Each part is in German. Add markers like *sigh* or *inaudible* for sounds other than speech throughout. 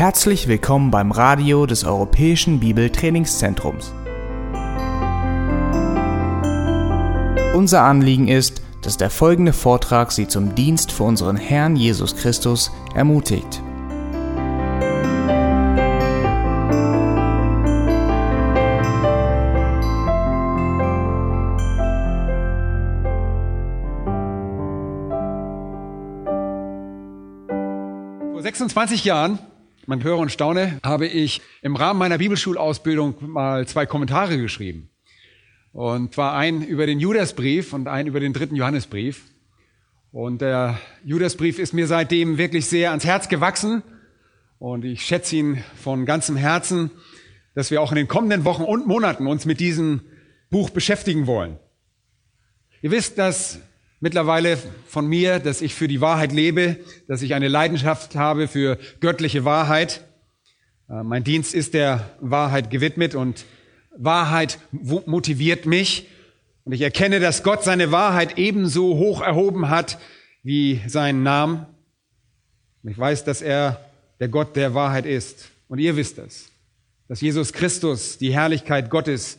Herzlich willkommen beim Radio des Europäischen Bibeltrainingszentrums. Unser Anliegen ist, dass der folgende Vortrag Sie zum Dienst für unseren Herrn Jesus Christus ermutigt. Vor 26 Jahren, man höre und staune, habe ich im Rahmen meiner Bibelschulausbildung mal zwei Kommentare geschrieben. Und zwar einen über den Judasbrief und einen über den dritten Johannesbrief. Und der Judasbrief ist mir seitdem wirklich sehr ans Herz gewachsen. Und ich schätze ihn von ganzem Herzen, dass wir auch in den kommenden Wochen und Monaten uns mit diesem Buch beschäftigen wollen. Ihr wisst, dass mittlerweile von mir, dass ich für die Wahrheit lebe, dass ich eine Leidenschaft habe für göttliche Wahrheit. Äh, Mein Dienst ist der Wahrheit gewidmet und Wahrheit motiviert mich. Und ich erkenne, dass Gott seine Wahrheit ebenso hoch erhoben hat wie seinen Namen. Und ich weiß, dass er der Gott der Wahrheit ist. Und ihr wisst es, dass Jesus Christus, die Herrlichkeit Gottes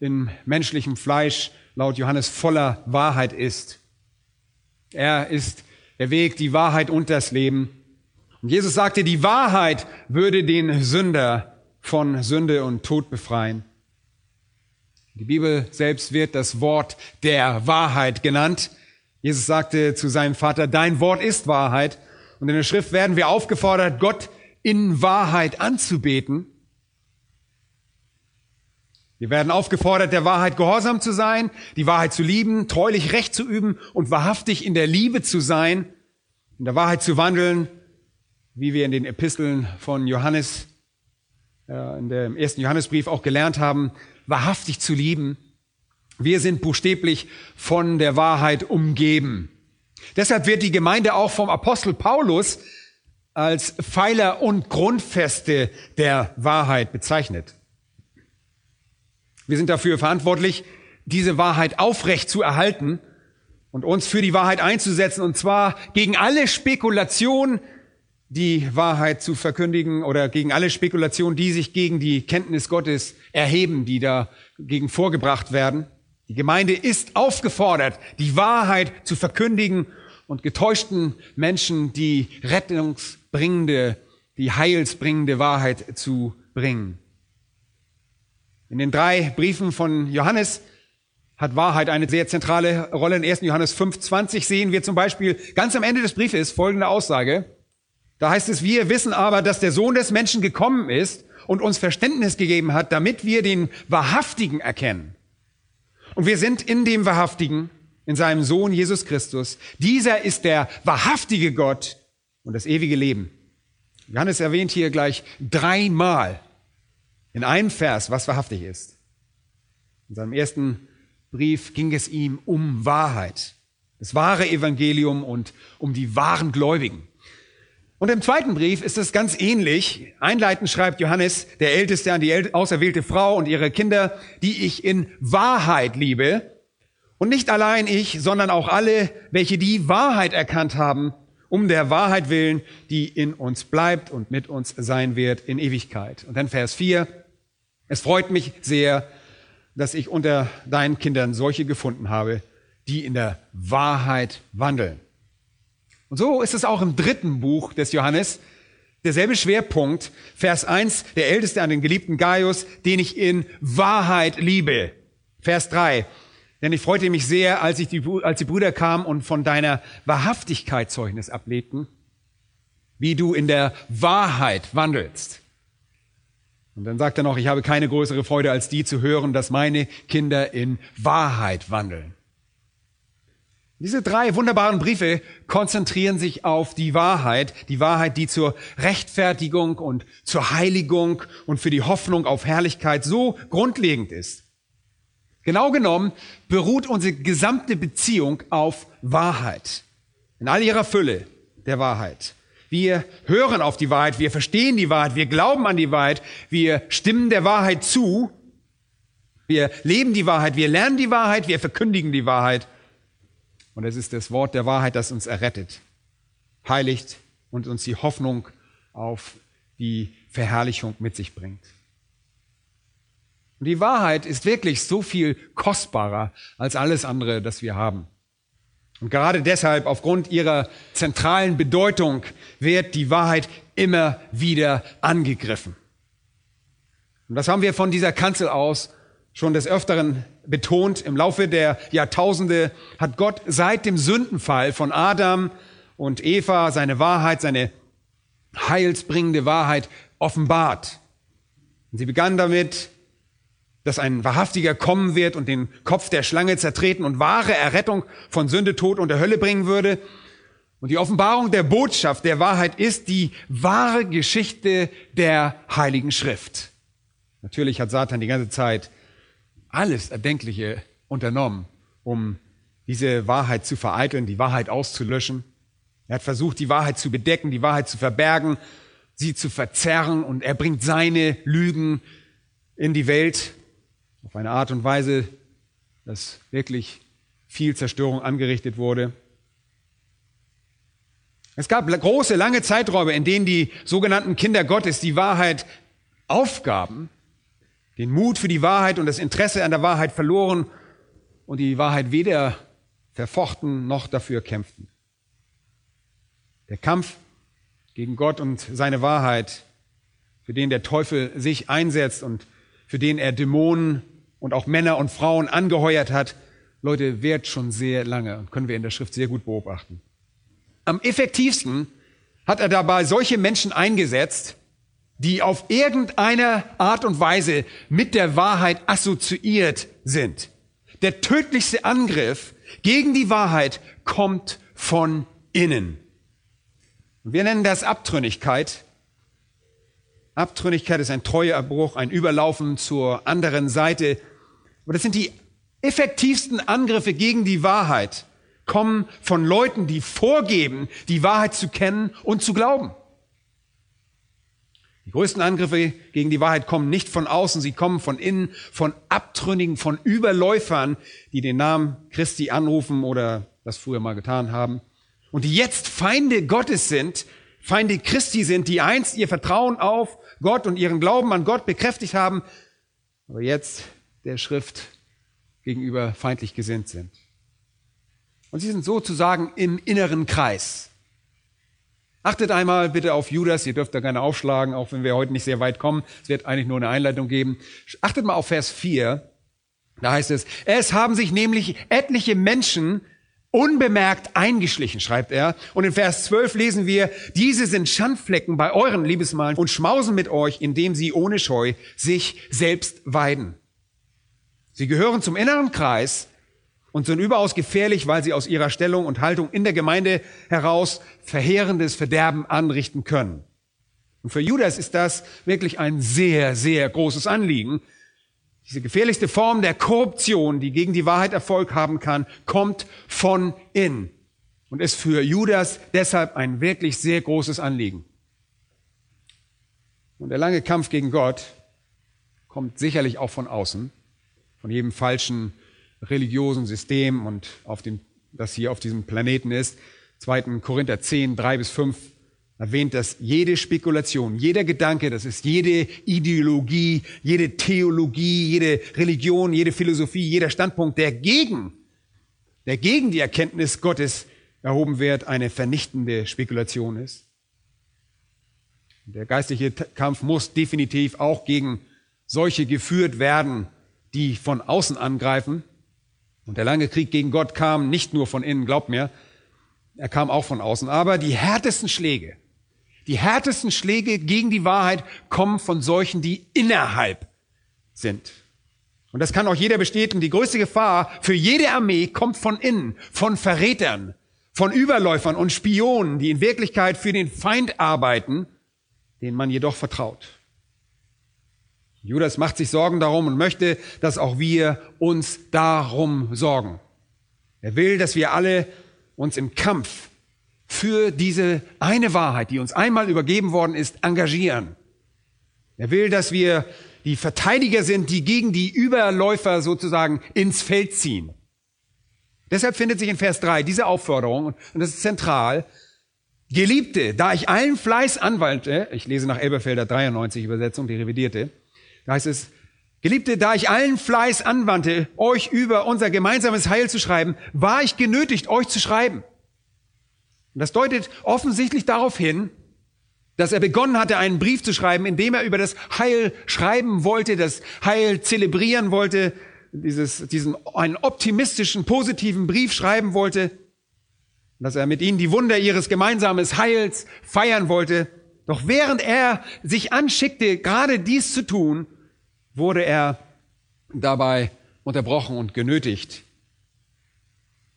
in menschlichem Fleisch, laut Johannes voller Wahrheit ist. Er ist der Weg, die Wahrheit und das Leben. Und Jesus sagte, die Wahrheit würde den Sünder von Sünde und Tod befreien. Die Bibel selbst wird das Wort der Wahrheit genannt. Jesus sagte zu seinem Vater, dein Wort ist Wahrheit. Und in der Schrift werden wir aufgefordert, Gott in Wahrheit anzubeten. Wir werden aufgefordert, der Wahrheit gehorsam zu sein, die Wahrheit zu lieben, treulich Recht zu üben und wahrhaftig in der Liebe zu sein, in der Wahrheit zu wandeln, wie wir in den Episteln von Johannes, äh, in dem ersten Johannesbrief auch gelernt haben, wahrhaftig zu lieben. Wir sind buchstäblich von der Wahrheit umgeben. Deshalb wird die Gemeinde auch vom Apostel Paulus als Pfeiler und Grundfeste der Wahrheit bezeichnet. Wir sind dafür verantwortlich, diese Wahrheit aufrecht zu erhalten und uns für die Wahrheit einzusetzen, und zwar gegen alle Spekulation, die Wahrheit zu verkündigen oder gegen alle Spekulationen, die sich gegen die Kenntnis Gottes erheben, die dagegen vorgebracht werden. Die Gemeinde ist aufgefordert, die Wahrheit zu verkündigen und getäuschten Menschen die rettungsbringende, die heilsbringende Wahrheit zu bringen. In den drei Briefen von Johannes hat Wahrheit eine sehr zentrale Rolle. In 1. Johannes 5,20 sehen wir zum Beispiel ganz am Ende des Briefes folgende Aussage. Da heißt es, wir wissen aber, dass der Sohn des Menschen gekommen ist und uns Verständnis gegeben hat, damit wir den Wahrhaftigen erkennen. Und wir sind in dem Wahrhaftigen, in seinem Sohn Jesus Christus. Dieser ist der wahrhaftige Gott und das ewige Leben. Johannes erwähnt hier gleich dreimal in einem Vers, was wahrhaftig ist. In seinem ersten Brief ging es ihm um Wahrheit, das wahre Evangelium und um die wahren Gläubigen. Und im zweiten Brief ist es ganz ähnlich. Einleitend schreibt Johannes, der Älteste, an die auserwählte Frau und ihre Kinder, die ich in Wahrheit liebe. Und nicht allein ich, sondern auch alle, welche die Wahrheit erkannt haben, um der Wahrheit willen, die in uns bleibt und mit uns sein wird in Ewigkeit. Und dann Vers 4. Es freut mich sehr, dass ich unter deinen Kindern solche gefunden habe, die in der Wahrheit wandeln. Und so ist es auch im dritten Buch des Johannes. Derselbe Schwerpunkt, Vers 1, der Älteste an den geliebten Gaius, den ich in Wahrheit liebe. Vers 3, denn ich freute mich sehr, als, ich die, als die Brüder kamen und von deiner Wahrhaftigkeit Zeugnis ablegten, wie du in der Wahrheit wandelst. Und dann sagt er noch, ich habe keine größere Freude als die zu hören, dass meine Kinder in Wahrheit wandeln. Diese drei wunderbaren Briefe konzentrieren sich auf die Wahrheit, die Wahrheit, die zur Rechtfertigung und zur Heiligung und für die Hoffnung auf Herrlichkeit so grundlegend ist. Genau genommen beruht unsere gesamte Beziehung auf Wahrheit. In all ihrer Fülle der Wahrheit. Wir hören auf die Wahrheit, wir verstehen die Wahrheit, wir glauben an die Wahrheit, wir stimmen der Wahrheit zu, wir leben die Wahrheit, wir lernen die Wahrheit, wir verkündigen die Wahrheit. Und es ist das Wort der Wahrheit, das uns errettet, heiligt und uns die Hoffnung auf die Verherrlichung mit sich bringt. Und die Wahrheit ist wirklich so viel kostbarer als alles andere, das wir haben. Und gerade deshalb, aufgrund ihrer zentralen Bedeutung, wird die Wahrheit immer wieder angegriffen. Und das haben wir von dieser Kanzel aus schon des Öfteren betont. Im Laufe der Jahrtausende hat Gott seit dem Sündenfall von Adam und Eva seine Wahrheit, seine heilsbringende Wahrheit offenbart. Und sie begann damit, dass ein Wahrhaftiger kommen wird und den Kopf der Schlange zertreten und wahre Errettung von Sünde, Tod und der Hölle bringen würde. Und die Offenbarung der Botschaft der Wahrheit ist die wahre Geschichte der Heiligen Schrift. Natürlich hat Satan die ganze Zeit alles Erdenkliche unternommen, um diese Wahrheit zu vereiteln, die Wahrheit auszulöschen. Er hat versucht, die Wahrheit zu bedecken, die Wahrheit zu verbergen, sie zu verzerren und er bringt seine Lügen in die Welt auf eine Art und Weise, dass wirklich viel Zerstörung angerichtet wurde. Es gab große, lange Zeiträume, in denen die sogenannten Kinder Gottes die Wahrheit aufgaben, den Mut für die Wahrheit und das Interesse an der Wahrheit verloren und die Wahrheit weder verfochten noch dafür kämpften. Der Kampf gegen Gott und seine Wahrheit, für den der Teufel sich einsetzt und für den er Dämonen und auch Männer und Frauen angeheuert hat, Leute, währt schon sehr lange und können wir in der Schrift sehr gut beobachten. Am effektivsten hat er dabei solche Menschen eingesetzt, die auf irgendeine Art und Weise mit der Wahrheit assoziiert sind. Der tödlichste Angriff gegen die Wahrheit kommt von innen. Wir nennen das Abtrünnigkeit. Abtrünnigkeit ist ein Treueabbruch, ein Überlaufen zur anderen Seite. Und das sind die effektivsten Angriffe gegen die Wahrheit, kommen von Leuten, die vorgeben, die Wahrheit zu kennen und zu glauben. Die größten Angriffe gegen die Wahrheit kommen nicht von außen, sie kommen von innen, von Abtrünnigen, von Überläufern, die den Namen Christi anrufen oder das früher mal getan haben und die jetzt Feinde Gottes sind, Feinde Christi sind, die einst ihr Vertrauen auf Gott und ihren Glauben an Gott bekräftigt haben, aber jetzt der Schrift gegenüber feindlich gesinnt sind. Und sie sind sozusagen im inneren Kreis. Achtet einmal bitte auf Judas, ihr dürft da gerne aufschlagen, auch wenn wir heute nicht sehr weit kommen. Es wird eigentlich nur eine Einleitung geben. Achtet mal auf Vers 4. Da heißt es, es haben sich nämlich etliche Menschen unbemerkt eingeschlichen, schreibt er. Und in Vers 12 lesen wir, diese sind Schandflecken bei euren Liebesmalen und schmausen mit euch, indem sie ohne Scheu sich selbst weiden. Sie gehören zum inneren Kreis und sind überaus gefährlich, weil sie aus ihrer Stellung und Haltung in der Gemeinde heraus verheerendes Verderben anrichten können. Und für Judas ist das wirklich ein sehr, sehr großes Anliegen, diese gefährlichste Form der Korruption, die gegen die Wahrheit Erfolg haben kann, kommt von innen und ist für Judas deshalb ein wirklich sehr großes Anliegen. Und der lange Kampf gegen Gott kommt sicherlich auch von außen, von jedem falschen religiösen System und auf dem, das hier auf diesem Planeten ist. 2. Korinther 10, 3 bis 5 erwähnt, dass jede Spekulation, jeder Gedanke, das ist jede Ideologie, jede Theologie, jede Religion, jede Philosophie, jeder Standpunkt, der gegen, der gegen die Erkenntnis Gottes erhoben wird, eine vernichtende Spekulation ist. Der geistliche Kampf muss definitiv auch gegen solche geführt werden, die von außen angreifen. Und der lange Krieg gegen Gott kam nicht nur von innen, glaubt mir, er kam auch von außen. Aber die härtesten Schläge, die härtesten Schläge gegen die Wahrheit kommen von solchen, die innerhalb sind. Und das kann auch jeder bestätigen. Die größte Gefahr für jede Armee kommt von innen, von Verrätern, von Überläufern und Spionen, die in Wirklichkeit für den Feind arbeiten, denen man jedoch vertraut. Judas macht sich Sorgen darum und möchte, dass auch wir uns darum sorgen. Er will, dass wir alle uns im Kampf für diese eine Wahrheit, die uns einmal übergeben worden ist, engagieren. Er will, dass wir die Verteidiger sind, die gegen die Überläufer sozusagen ins Feld ziehen. Deshalb findet sich in Vers 3 diese Aufforderung, und das ist zentral, Geliebte, da ich allen Fleiß anwandte, ich lese nach Elberfelder 93 Übersetzung, die revidierte, da heißt es, Geliebte, da ich allen Fleiß anwandte, euch über unser gemeinsames Heil zu schreiben, war ich genötigt, euch zu schreiben. Und das deutet offensichtlich darauf hin, dass er begonnen hatte, einen Brief zu schreiben, in dem er über das Heil schreiben wollte, das Heil zelebrieren wollte, dieses, diesen, einen optimistischen, positiven Brief schreiben wollte, dass er mit ihnen die Wunder ihres gemeinsamen Heils feiern wollte. Doch während er sich anschickte, gerade dies zu tun, wurde er dabei unterbrochen und genötigt.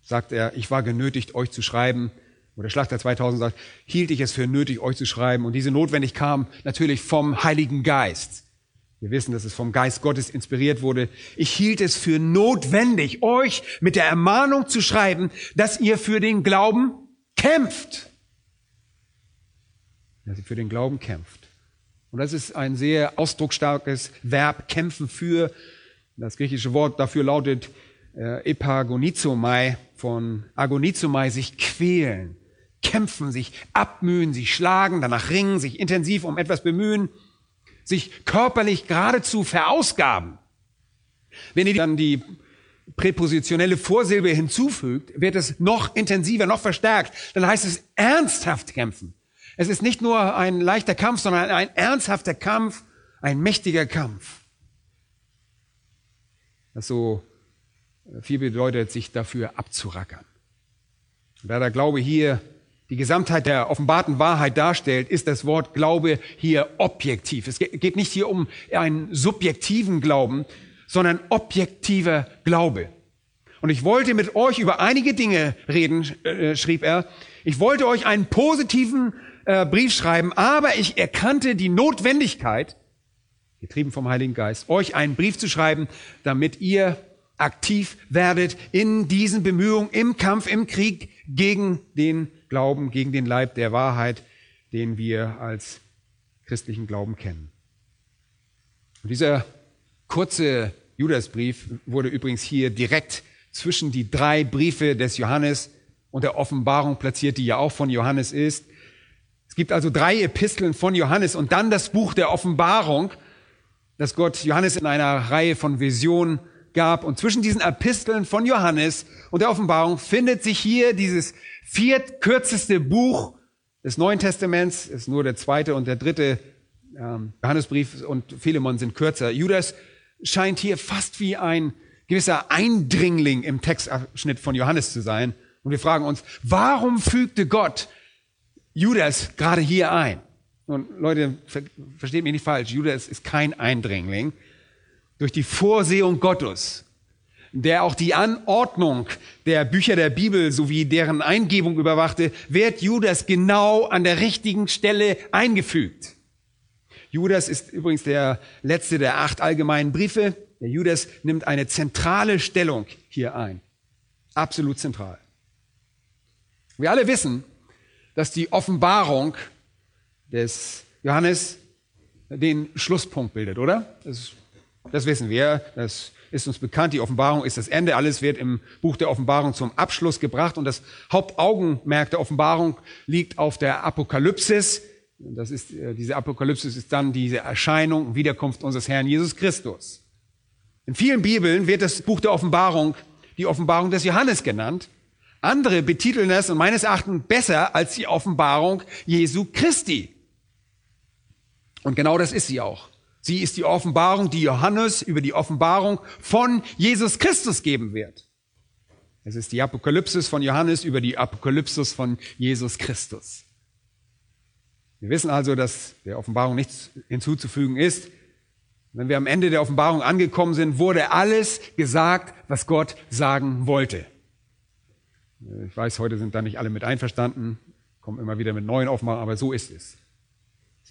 Sagt er, ich war genötigt, euch zu schreiben. Oder Schlachter 2000 sagt, hielt ich es für nötig, euch zu schreiben. Und diese Notwendigkeit kam natürlich vom Heiligen Geist. Wir wissen, dass es vom Geist Gottes inspiriert wurde. Ich hielt es für notwendig, euch mit der Ermahnung zu schreiben, dass ihr für den Glauben kämpft. Dass ihr für den Glauben kämpft. Und das ist ein sehr ausdrucksstarkes Verb, kämpfen für. Das griechische Wort dafür lautet äh, epagonizomai, von agonizomai, sich quälen, kämpfen, sich abmühen, sich schlagen, danach ringen, sich intensiv um etwas bemühen sich körperlich geradezu verausgaben. Wenn ihr dann die präpositionelle Vorsilbe hinzufügt, wird es noch intensiver, noch verstärkt. Dann heißt es ernsthaft kämpfen. Es ist nicht nur ein leichter Kampf, sondern ein ernsthafter Kampf, ein mächtiger Kampf. Das so viel bedeutet, sich dafür abzurackern. da der Glaube hier die Gesamtheit der offenbarten Wahrheit darstellt, ist das Wort Glaube hier objektiv. Es geht nicht hier um einen subjektiven Glauben, sondern objektiver Glaube. Und ich wollte mit euch über einige Dinge reden, äh, schrieb er. Ich wollte euch einen positiven äh, Brief schreiben, aber ich erkannte die Notwendigkeit, getrieben vom Heiligen Geist, euch einen Brief zu schreiben, damit ihr aktiv werdet in diesen Bemühungen, im Kampf, im Krieg gegen den Glauben, gegen den Leib der Wahrheit, den wir als christlichen Glauben kennen. Und dieser kurze Judasbrief wurde übrigens hier direkt zwischen die drei Briefe des Johannes und der Offenbarung platziert, die ja auch von Johannes ist. Es gibt also drei Episteln von Johannes und dann das Buch der Offenbarung, das Gott Johannes in einer Reihe von Visionen gab. Und zwischen diesen Episteln von Johannes und der Offenbarung findet sich hier dieses viertkürzeste Buch des Neuen Testaments, ist nur der zweite und der dritte ähm, Johannesbrief und Philemon sind kürzer. Judas scheint hier fast wie ein gewisser Eindringling im Textabschnitt von Johannes zu sein. Und wir fragen uns, warum fügte Gott Judas gerade hier ein? Und Leute, versteht mich nicht falsch, Judas ist kein Eindringling. Durch die Vorsehung Gottes der auch die Anordnung der Bücher der Bibel sowie deren Eingebung überwachte, wird Judas genau an der richtigen Stelle eingefügt. Judas ist übrigens der letzte der acht allgemeinen Briefe. Der Judas nimmt eine zentrale Stellung hier ein. Absolut zentral. Wir alle wissen, dass die Offenbarung des Johannes den Schlusspunkt bildet, oder? Das, das wissen wir. Das ist uns bekannt, die Offenbarung ist das Ende. Alles wird im Buch der Offenbarung zum Abschluss gebracht und das Hauptaugenmerk der Offenbarung liegt auf der Apokalypsis. Das ist, äh, diese Apokalypsis ist dann diese Erscheinung, Wiederkunft unseres Herrn Jesus Christus. In vielen Bibeln wird das Buch der Offenbarung die Offenbarung des Johannes genannt. Andere betiteln es und meines Erachtens besser als die Offenbarung Jesu Christi. Und genau das ist sie auch. Sie ist die Offenbarung, die Johannes über die Offenbarung von Jesus Christus geben wird. Es ist die Apokalypsis von Johannes über die Apokalypsis von Jesus Christus. Wir wissen also, dass der Offenbarung nichts hinzuzufügen ist. Wenn wir am Ende der Offenbarung angekommen sind, wurde alles gesagt, was Gott sagen wollte. Ich weiß, heute sind da nicht alle mit einverstanden, kommen immer wieder mit neuen Offenbarungen, aber so ist es.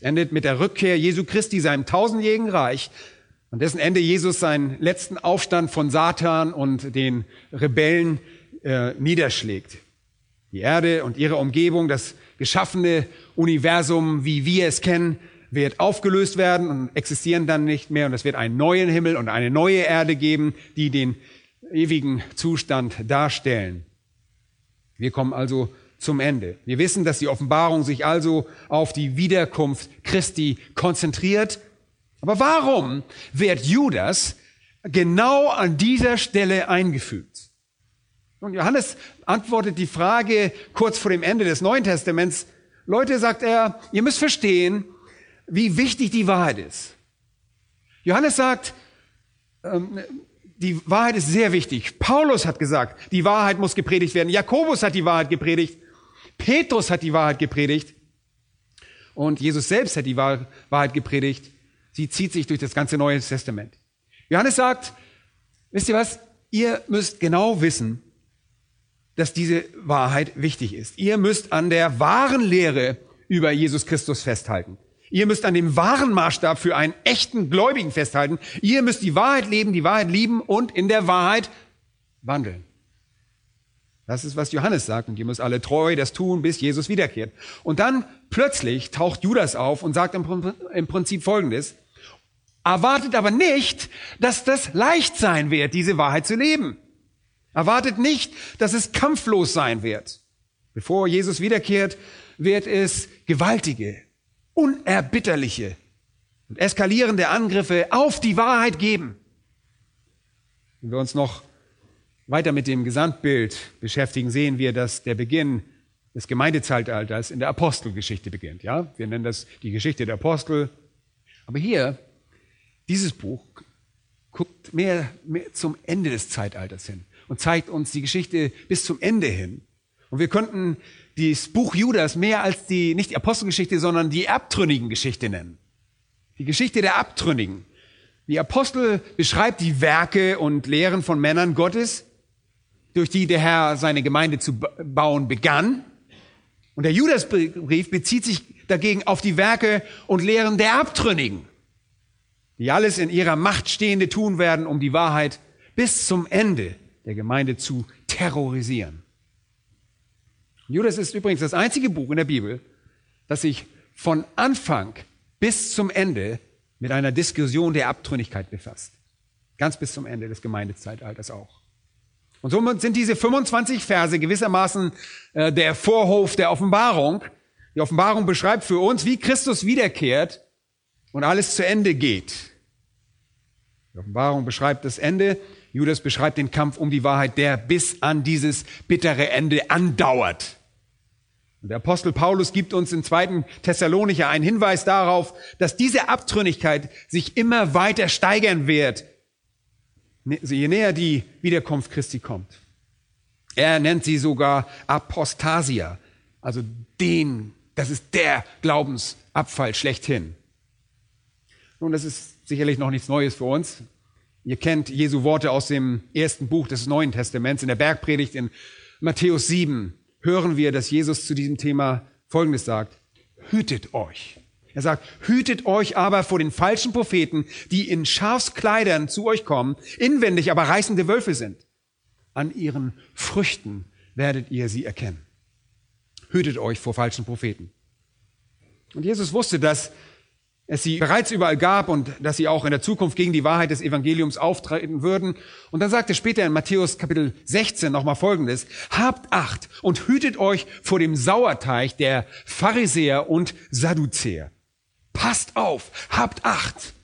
Endet mit der Rückkehr Jesu Christi, seinem tausendjährigen Reich, an dessen Ende Jesus seinen letzten Aufstand von Satan und den Rebellen äh, niederschlägt. Die Erde und ihre Umgebung, das geschaffene Universum, wie wir es kennen, wird aufgelöst werden und existieren dann nicht mehr. Und es wird einen neuen Himmel und eine neue Erde geben, die den ewigen Zustand darstellen. Wir kommen also zum Ende. Wir wissen, dass die Offenbarung sich also auf die Wiederkunft Christi konzentriert. Aber warum wird Judas genau an dieser Stelle eingefügt? Und Johannes antwortet die Frage kurz vor dem Ende des Neuen Testaments. Leute, sagt er, ihr müsst verstehen, wie wichtig die Wahrheit ist. Johannes sagt, ähm, die Wahrheit ist sehr wichtig. Paulus hat gesagt, die Wahrheit muss gepredigt werden. Jakobus hat die Wahrheit gepredigt. Petrus hat die Wahrheit gepredigt. Und Jesus selbst hat die Wahrheit gepredigt. Sie zieht sich durch das ganze Neue Testament. Johannes sagt, wisst ihr was? Ihr müsst genau wissen, dass diese Wahrheit wichtig ist. Ihr müsst an der wahren Lehre über Jesus Christus festhalten. Ihr müsst an dem wahren Maßstab für einen echten Gläubigen festhalten. Ihr müsst die Wahrheit leben, die Wahrheit lieben und in der Wahrheit wandeln. Das ist, was Johannes sagt. Und ihr müsst alle treu das tun, bis Jesus wiederkehrt. Und dann plötzlich taucht Judas auf und sagt im Prinzip Folgendes. Erwartet aber nicht, dass das leicht sein wird, diese Wahrheit zu leben. Erwartet nicht, dass es kampflos sein wird. Bevor Jesus wiederkehrt, wird es gewaltige, unerbitterliche und eskalierende Angriffe auf die Wahrheit geben. Wenn wir uns noch weiter mit dem Gesamtbild beschäftigen, sehen wir, dass der Beginn des Gemeindezeitalters in der Apostelgeschichte beginnt. Ja, wir nennen das die Geschichte der Apostel. Aber hier, dieses Buch guckt mehr, mehr zum Ende des Zeitalters hin und zeigt uns die Geschichte bis zum Ende hin. Und wir könnten das Buch Judas mehr als die, nicht die Apostelgeschichte, sondern die abtrünnigen Geschichte nennen. Die Geschichte der Abtrünnigen. Die Apostel beschreibt die Werke und Lehren von Männern Gottes, durch die der Herr seine Gemeinde zu bauen begann. Und der Judasbrief bezieht sich dagegen auf die Werke und Lehren der Abtrünnigen, die alles in ihrer Macht Stehende tun werden, um die Wahrheit bis zum Ende der Gemeinde zu terrorisieren. Judas ist übrigens das einzige Buch in der Bibel, das sich von Anfang bis zum Ende mit einer Diskussion der Abtrünnigkeit befasst. Ganz bis zum Ende des Gemeindezeitalters auch. Und somit sind diese 25 Verse gewissermaßen äh, der Vorhof der Offenbarung. Die Offenbarung beschreibt für uns, wie Christus wiederkehrt und alles zu Ende geht. Die Offenbarung beschreibt das Ende. Judas beschreibt den Kampf um die Wahrheit, der bis an dieses bittere Ende andauert. Und der Apostel Paulus gibt uns im zweiten Thessalonicher einen Hinweis darauf, dass diese Abtrünnigkeit sich immer weiter steigern wird, je näher die Wiederkunft Christi kommt. Er nennt sie sogar Apostasia, also den, das ist der Glaubensabfall schlechthin. Nun, das ist sicherlich noch nichts Neues für uns. Ihr kennt Jesu Worte aus dem ersten Buch des Neuen Testaments in der Bergpredigt in Matthäus 7 hören wir, dass Jesus zu diesem Thema Folgendes sagt. Hütet euch. Er sagt, hütet euch aber vor den falschen Propheten, die in Schafskleidern zu euch kommen, inwendig aber reißende Wölfe sind. An ihren Früchten werdet ihr sie erkennen. Hütet euch vor falschen Propheten. Und Jesus wusste, dass es sie bereits überall gab und dass sie auch in der Zukunft gegen die Wahrheit des Evangeliums auftreten würden. Und dann sagt er später in Matthäus Kapitel 16 nochmal Folgendes. Habt Acht und hütet euch vor dem Sauerteig der Pharisäer und Sadduzäer. Passt auf, habt Acht.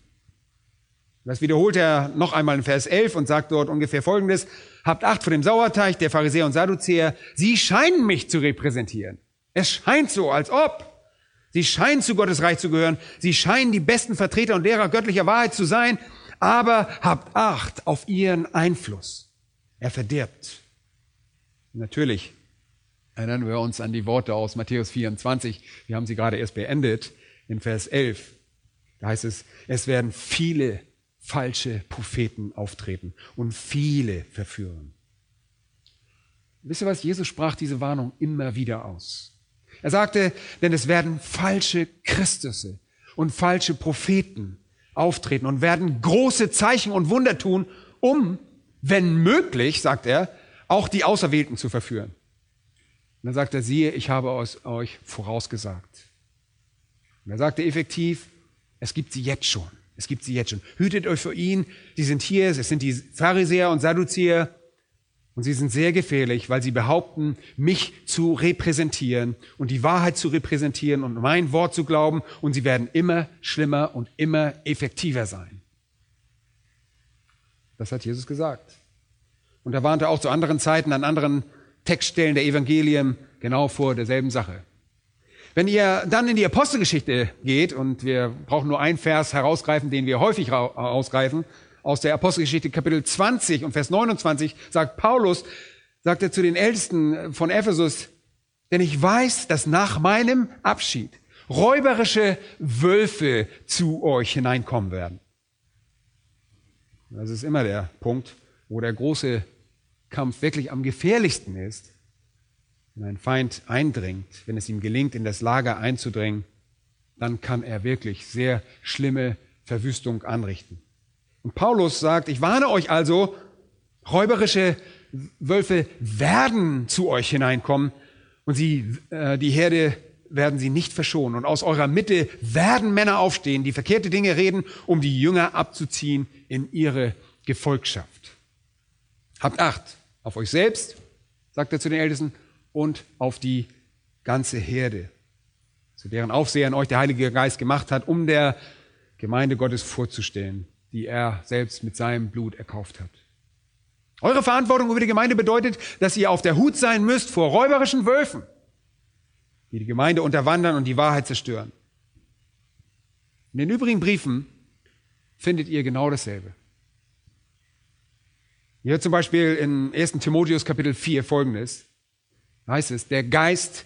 Das wiederholt er noch einmal in Vers 11 und sagt dort ungefähr Folgendes. Habt Acht vor dem Sauerteig der Pharisäer und Sadduzäer. Sie scheinen mich zu repräsentieren. Es scheint so, als ob. Sie scheinen zu Gottes Reich zu gehören. Sie scheinen die besten Vertreter und Lehrer göttlicher Wahrheit zu sein. Aber habt Acht auf ihren Einfluss. Er verdirbt. Natürlich erinnern wir uns an die Worte aus Matthäus 24. Wir haben sie gerade erst beendet in Vers 11. Da heißt es, es werden viele falsche Propheten auftreten und viele verführen. Wisst ihr was? Jesus sprach diese Warnung immer wieder aus. Er sagte, denn es werden falsche Christusse und falsche Propheten auftreten und werden große Zeichen und Wunder tun, um, wenn möglich, sagt er, auch die Auserwählten zu verführen. Und dann sagt er, siehe, ich habe euch vorausgesagt. Und er sagte effektiv, es gibt sie jetzt schon. Es gibt sie jetzt schon. Hütet euch vor ihnen. Die sind hier. Es sind die Pharisäer und Sadduzäer. Und sie sind sehr gefährlich, weil sie behaupten, mich zu repräsentieren und die Wahrheit zu repräsentieren und mein Wort zu glauben. Und sie werden immer schlimmer und immer effektiver sein. Das hat Jesus gesagt. Und er warnte auch zu anderen Zeiten an anderen Textstellen der Evangelien genau vor derselben Sache. Wenn ihr dann in die Apostelgeschichte geht, und wir brauchen nur einen Vers herausgreifen, den wir häufig herausgreifen, aus der Apostelgeschichte Kapitel 20 und Vers 29 sagt Paulus, sagt er zu den Ältesten von Ephesus, denn ich weiß, dass nach meinem Abschied räuberische Wölfe zu euch hineinkommen werden. Das ist immer der Punkt, wo der große Kampf wirklich am gefährlichsten ist. Wenn ein Feind eindringt, wenn es ihm gelingt, in das Lager einzudringen, dann kann er wirklich sehr schlimme Verwüstung anrichten. Und Paulus sagt, ich warne euch also, räuberische Wölfe werden zu euch hineinkommen und sie, äh, die Herde werden sie nicht verschonen. Und aus eurer Mitte werden Männer aufstehen, die verkehrte Dinge reden, um die Jünger abzuziehen in ihre Gefolgschaft. Habt Acht auf euch selbst, sagt er zu den Ältesten, und auf die ganze Herde, zu deren Aufsehern euch der Heilige Geist gemacht hat, um der Gemeinde Gottes vorzustellen die er selbst mit seinem Blut erkauft hat. Eure Verantwortung über die Gemeinde bedeutet, dass ihr auf der Hut sein müsst vor räuberischen Wölfen, die die Gemeinde unterwandern und die Wahrheit zerstören. In den übrigen Briefen findet ihr genau dasselbe. Hier zum Beispiel in 1. Timotheus Kapitel 4 folgendes heißt es, der Geist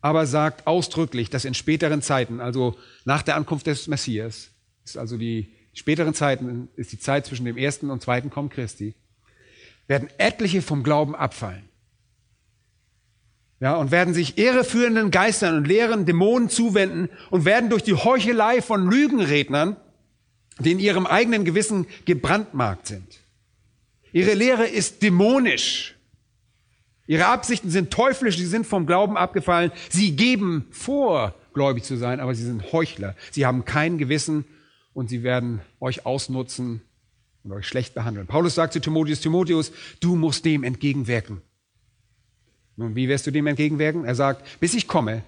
aber sagt ausdrücklich, dass in späteren Zeiten, also nach der Ankunft des Messias, ist also die späteren Zeiten ist die Zeit zwischen dem ersten und zweiten Kommen Christi, werden etliche vom Glauben abfallen. Ja, und werden sich irreführenden Geistern und leeren Dämonen zuwenden und werden durch die Heuchelei von Lügenrednern, die in ihrem eigenen Gewissen gebrandmarkt sind. Ihre Lehre ist dämonisch. Ihre Absichten sind teuflisch, sie sind vom Glauben abgefallen. Sie geben vor, gläubig zu sein, aber sie sind Heuchler. Sie haben kein Gewissen und sie werden euch ausnutzen und euch schlecht behandeln. Paulus sagt zu Timotheus, Timotheus, du musst dem entgegenwirken. Nun, wie wirst du dem entgegenwirken? Er sagt, bis ich komme,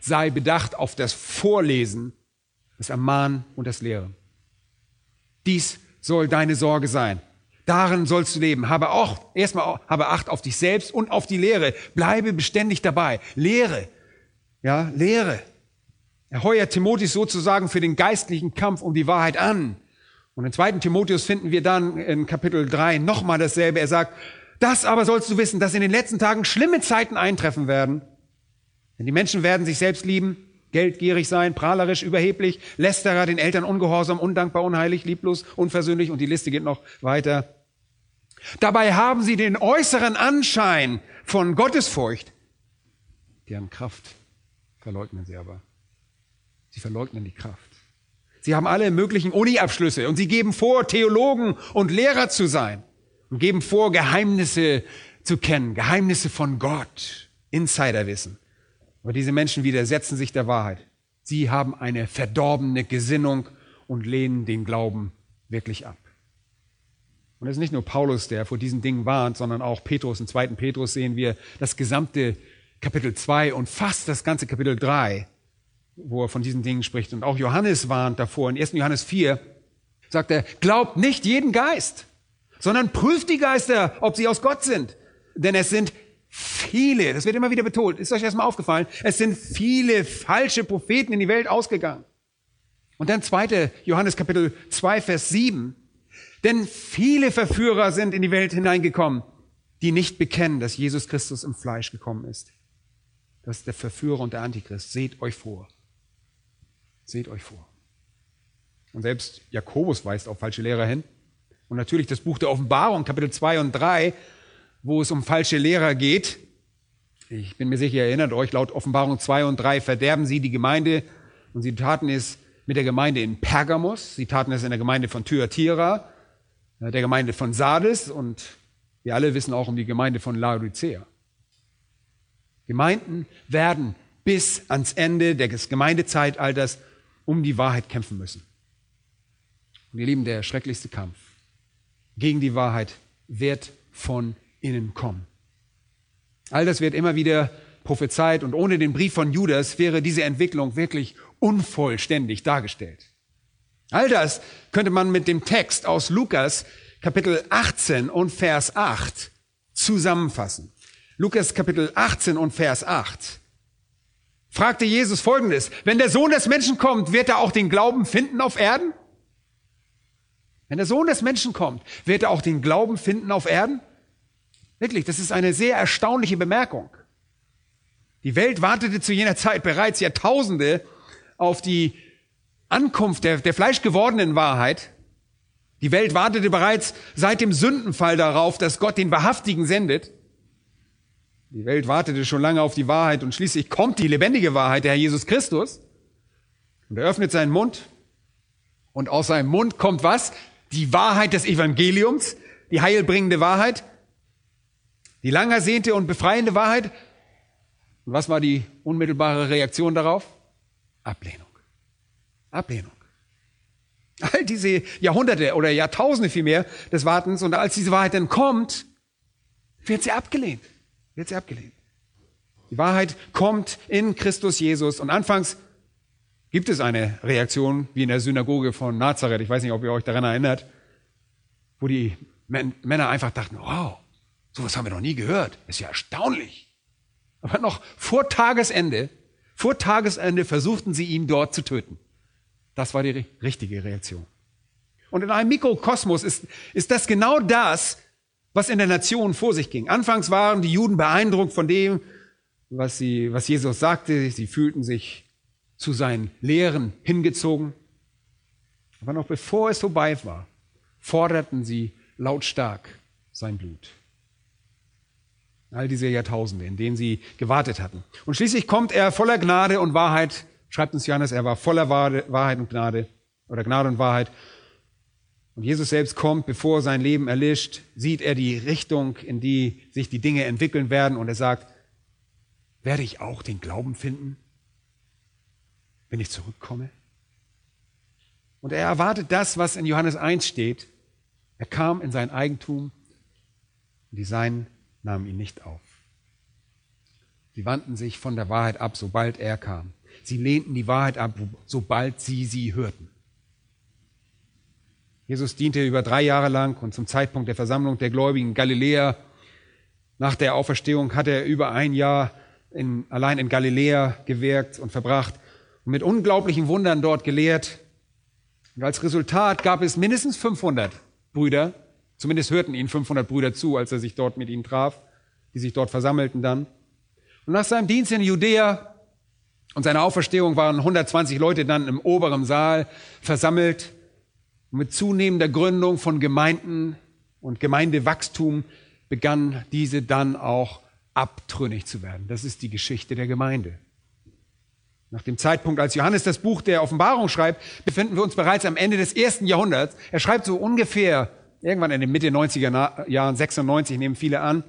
sei bedacht auf das Vorlesen, das Ermahnen und das Lehren. Dies soll deine Sorge sein. Darin sollst du leben. Habe auch, erstmal, habe Acht auf dich selbst und auf die Lehre. Bleibe beständig dabei. Lehre. Ja, Lehre. Er heuert Timotheus sozusagen für den geistlichen Kampf um die Wahrheit an. Und in 2. Timotheus finden wir dann in Kapitel 3 nochmal dasselbe. Er sagt, das aber sollst du wissen, dass in den letzten Tagen schlimme Zeiten eintreffen werden. Denn die Menschen werden sich selbst lieben, geldgierig sein, prahlerisch, überheblich, lästerer, den Eltern ungehorsam, undankbar, unheilig, lieblos, unversöhnlich und die Liste geht noch weiter. Dabei haben sie den äußeren Anschein von Gottesfurcht, deren Kraft verleugnen sie aber. Sie verleugnen die Kraft. Sie haben alle möglichen Uni-Abschlüsse und sie geben vor, Theologen und Lehrer zu sein und geben vor, Geheimnisse zu kennen, Geheimnisse von Gott, Insiderwissen. Aber diese Menschen widersetzen sich der Wahrheit. Sie haben eine verdorbene Gesinnung und lehnen den Glauben wirklich ab. Und es ist nicht nur Paulus, der vor diesen Dingen warnt, sondern auch Petrus. Im zweiten Petrus sehen wir das gesamte Kapitel 2 und fast das ganze Kapitel 3 wo er von diesen Dingen spricht. Und auch Johannes warnt davor. In 1. Johannes 4 sagt er, glaubt nicht jeden Geist, sondern prüft die Geister, ob sie aus Gott sind. Denn es sind viele, das wird immer wieder betont, ist euch erstmal aufgefallen, es sind viele falsche Propheten in die Welt ausgegangen. Und dann 2. Johannes Kapitel 2, Vers 7. Denn viele Verführer sind in die Welt hineingekommen, die nicht bekennen, dass Jesus Christus im Fleisch gekommen ist. Das ist der Verführer und der Antichrist. Seht euch vor. Seht euch vor. Und selbst Jakobus weist auf falsche Lehrer hin. Und natürlich das Buch der Offenbarung, Kapitel 2 und 3, wo es um falsche Lehrer geht. Ich bin mir sicher, ihr erinnert euch, laut Offenbarung 2 und 3 verderben sie die Gemeinde und sie taten es mit der Gemeinde in Pergamos, sie taten es in der Gemeinde von Thyatira, der Gemeinde von Sardes und wir alle wissen auch um die Gemeinde von Laodicea. Gemeinden werden bis ans Ende des Gemeindezeitalters um die Wahrheit kämpfen müssen. Und ihr Lieben, der schrecklichste Kampf gegen die Wahrheit wird von ihnen kommen. All das wird immer wieder prophezeit und ohne den Brief von Judas wäre diese Entwicklung wirklich unvollständig dargestellt. All das könnte man mit dem Text aus Lukas Kapitel 18 und Vers 8 zusammenfassen. Lukas Kapitel 18 und Vers 8 fragte Jesus Folgendes, wenn der Sohn des Menschen kommt, wird er auch den Glauben finden auf Erden? Wenn der Sohn des Menschen kommt, wird er auch den Glauben finden auf Erden? Wirklich, das ist eine sehr erstaunliche Bemerkung. Die Welt wartete zu jener Zeit bereits Jahrtausende auf die Ankunft der, der fleischgewordenen Wahrheit. Die Welt wartete bereits seit dem Sündenfall darauf, dass Gott den Wahrhaftigen sendet. Die Welt wartete schon lange auf die Wahrheit und schließlich kommt die lebendige Wahrheit, der Herr Jesus Christus. Und er öffnet seinen Mund. Und aus seinem Mund kommt was? Die Wahrheit des Evangeliums, die heilbringende Wahrheit, die lang ersehnte und befreiende Wahrheit. Und was war die unmittelbare Reaktion darauf? Ablehnung. Ablehnung. All diese Jahrhunderte oder Jahrtausende vielmehr des Wartens und als diese Wahrheit dann kommt, wird sie abgelehnt. Wird sie abgelehnt. Die Wahrheit kommt in Christus Jesus und anfangs gibt es eine Reaktion wie in der Synagoge von Nazareth. Ich weiß nicht, ob ihr euch daran erinnert, wo die Männer einfach dachten, wow, sowas haben wir noch nie gehört. Ist ja erstaunlich. Aber noch vor Tagesende, vor Tagesende versuchten sie ihn dort zu töten. Das war die richtige Reaktion. Und in einem Mikrokosmos ist, ist das genau das, was in der Nation vor sich ging. Anfangs waren die Juden beeindruckt von dem, was, sie, was Jesus sagte. Sie fühlten sich zu seinen Lehren hingezogen. Aber noch bevor es vorbei war, forderten sie lautstark sein Blut. All diese Jahrtausende, in denen sie gewartet hatten. Und schließlich kommt er voller Gnade und Wahrheit schreibt uns Johannes, er war voller Wahrheit und Gnade oder Gnade und Wahrheit. Und Jesus selbst kommt, bevor sein Leben erlischt, sieht er die Richtung, in die sich die Dinge entwickeln werden und er sagt, werde ich auch den Glauben finden, wenn ich zurückkomme? Und er erwartet das, was in Johannes 1 steht. Er kam in sein Eigentum und die Seinen nahmen ihn nicht auf. Sie wandten sich von der Wahrheit ab, sobald er kam. Sie lehnten die Wahrheit ab, sobald sie sie hörten. Jesus diente über drei Jahre lang und zum Zeitpunkt der Versammlung der Gläubigen in Galiläa nach der Auferstehung hat er über ein Jahr in, allein in Galiläa gewirkt und verbracht und mit unglaublichen Wundern dort gelehrt. Und als Resultat gab es mindestens 500 Brüder, zumindest hörten ihn 500 Brüder zu, als er sich dort mit ihnen traf, die sich dort versammelten dann. Und nach seinem Dienst in Judäa und seine Auferstehung waren 120 Leute dann im oberen Saal versammelt. Mit zunehmender Gründung von Gemeinden und Gemeindewachstum begann diese dann auch abtrünnig zu werden. Das ist die Geschichte der Gemeinde. Nach dem Zeitpunkt, als Johannes das Buch der Offenbarung schreibt, befinden wir uns bereits am Ende des ersten Jahrhunderts. Er schreibt so ungefähr irgendwann in den Mitte 90er Jahren, 96 nehmen viele an.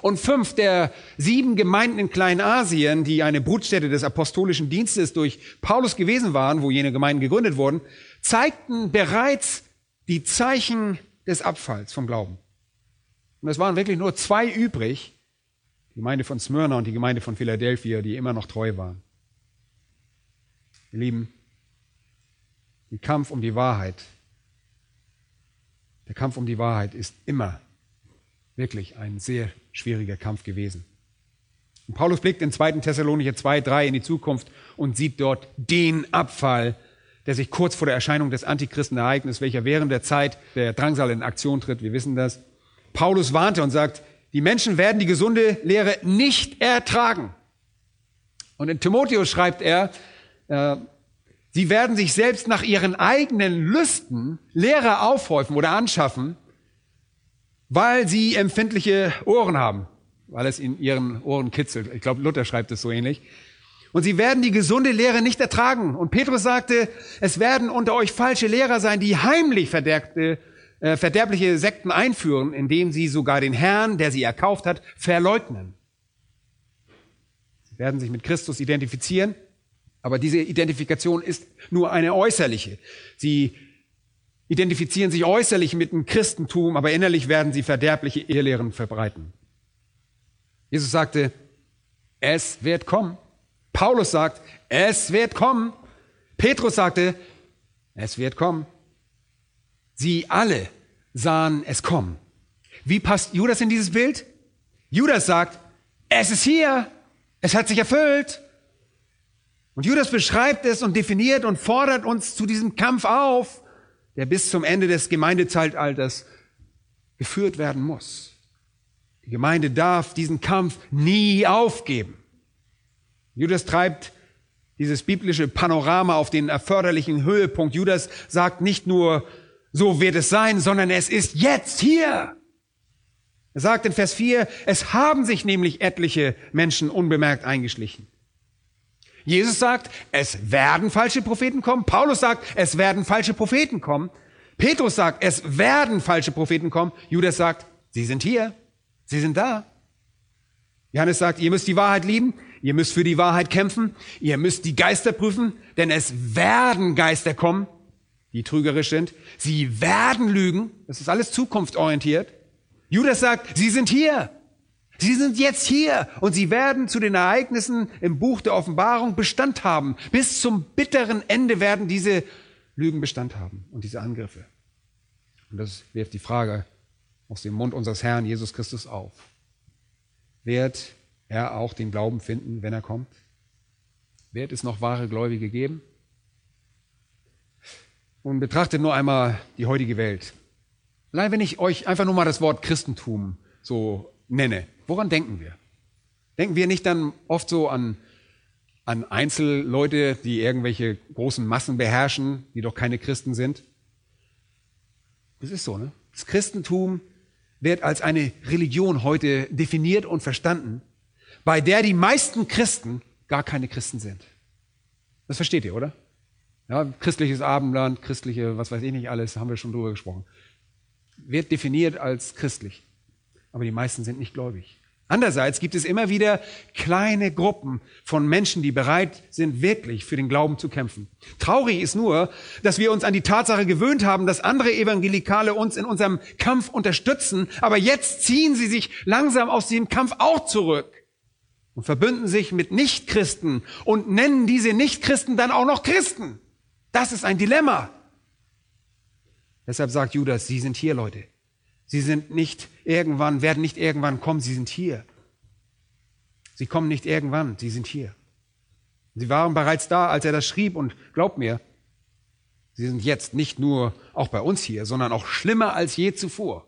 Und fünf der sieben Gemeinden in Kleinasien, die eine Brutstätte des apostolischen Dienstes durch Paulus gewesen waren, wo jene Gemeinden gegründet wurden, zeigten bereits die Zeichen des Abfalls vom Glauben. Und es waren wirklich nur zwei übrig, die Gemeinde von Smyrna und die Gemeinde von Philadelphia, die immer noch treu waren. Ihr Lieben, der Kampf um die Wahrheit, der Kampf um die Wahrheit ist immer wirklich ein sehr schwieriger Kampf gewesen. Und Paulus blickt in 2. Thessalonicher 2, 3 in die Zukunft und sieht dort den Abfall, der sich kurz vor der Erscheinung des Antichristen ereignet, welcher während der Zeit der Drangsal in Aktion tritt. Wir wissen das. Paulus warnte und sagt, die Menschen werden die gesunde Lehre nicht ertragen. Und in Timotheus schreibt er, äh, sie werden sich selbst nach ihren eigenen Lüsten Lehrer aufhäufen oder anschaffen, weil sie empfindliche Ohren haben, weil es in ihren Ohren kitzelt. Ich glaube, Luther schreibt es so ähnlich. Und sie werden die gesunde Lehre nicht ertragen. Und Petrus sagte, es werden unter euch falsche Lehrer sein, die heimlich verderbte, äh, verderbliche Sekten einführen, indem sie sogar den Herrn, der sie erkauft hat, verleugnen. Sie werden sich mit Christus identifizieren, aber diese Identifikation ist nur eine äußerliche. Sie identifizieren sich äußerlich mit dem Christentum, aber innerlich werden sie verderbliche Irrlehren verbreiten. Jesus sagte, es wird kommen. Paulus sagt, es wird kommen. Petrus sagte, es wird kommen. Sie alle sahen es kommen. Wie passt Judas in dieses Bild? Judas sagt, es ist hier, es hat sich erfüllt. Und Judas beschreibt es und definiert und fordert uns zu diesem Kampf auf, der bis zum Ende des Gemeindezeitalters geführt werden muss. Die Gemeinde darf diesen Kampf nie aufgeben. Judas treibt dieses biblische Panorama auf den erforderlichen Höhepunkt. Judas sagt nicht nur, so wird es sein, sondern es ist jetzt hier. Er sagt in Vers 4, es haben sich nämlich etliche Menschen unbemerkt eingeschlichen. Jesus sagt, es werden falsche Propheten kommen. Paulus sagt, es werden falsche Propheten kommen. Petrus sagt, es werden falsche Propheten kommen. Judas sagt, sie sind hier. Sie sind da. Johannes sagt, ihr müsst die Wahrheit lieben. Ihr müsst für die Wahrheit kämpfen. Ihr müsst die Geister prüfen, denn es werden Geister kommen, die trügerisch sind. Sie werden lügen. Das ist alles zukunftsorientiert. Judas sagt, sie sind hier. Sie sind jetzt hier und sie werden zu den Ereignissen im Buch der Offenbarung Bestand haben. Bis zum bitteren Ende werden diese Lügen Bestand haben und diese Angriffe. Und das wirft die Frage aus dem Mund unseres Herrn Jesus Christus auf. Wird er auch den Glauben finden, wenn er kommt? Wird es noch wahre Gläubige geben? Und betrachtet nur einmal die heutige Welt. Allein wenn ich euch einfach nur mal das Wort Christentum so nenne, woran denken wir? Denken wir nicht dann oft so an, an Einzelleute, die irgendwelche großen Massen beherrschen, die doch keine Christen sind? Das ist so, ne? Das Christentum wird als eine Religion heute definiert und verstanden, bei der die meisten Christen gar keine Christen sind. Das versteht ihr, oder? Ja, christliches Abendland, christliche, was weiß ich nicht alles, haben wir schon drüber gesprochen. Wird definiert als christlich. Aber die meisten sind nicht gläubig. Andererseits gibt es immer wieder kleine Gruppen von Menschen, die bereit sind, wirklich für den Glauben zu kämpfen. Traurig ist nur, dass wir uns an die Tatsache gewöhnt haben, dass andere Evangelikale uns in unserem Kampf unterstützen, aber jetzt ziehen sie sich langsam aus diesem Kampf auch zurück und verbünden sich mit Nichtchristen und nennen diese Nichtchristen dann auch noch Christen. Das ist ein Dilemma. Deshalb sagt Judas, Sie sind hier, Leute. Sie sind nicht irgendwann, werden nicht irgendwann kommen, sie sind hier. Sie kommen nicht irgendwann, sie sind hier. Sie waren bereits da, als er das schrieb und glaubt mir, sie sind jetzt nicht nur auch bei uns hier, sondern auch schlimmer als je zuvor.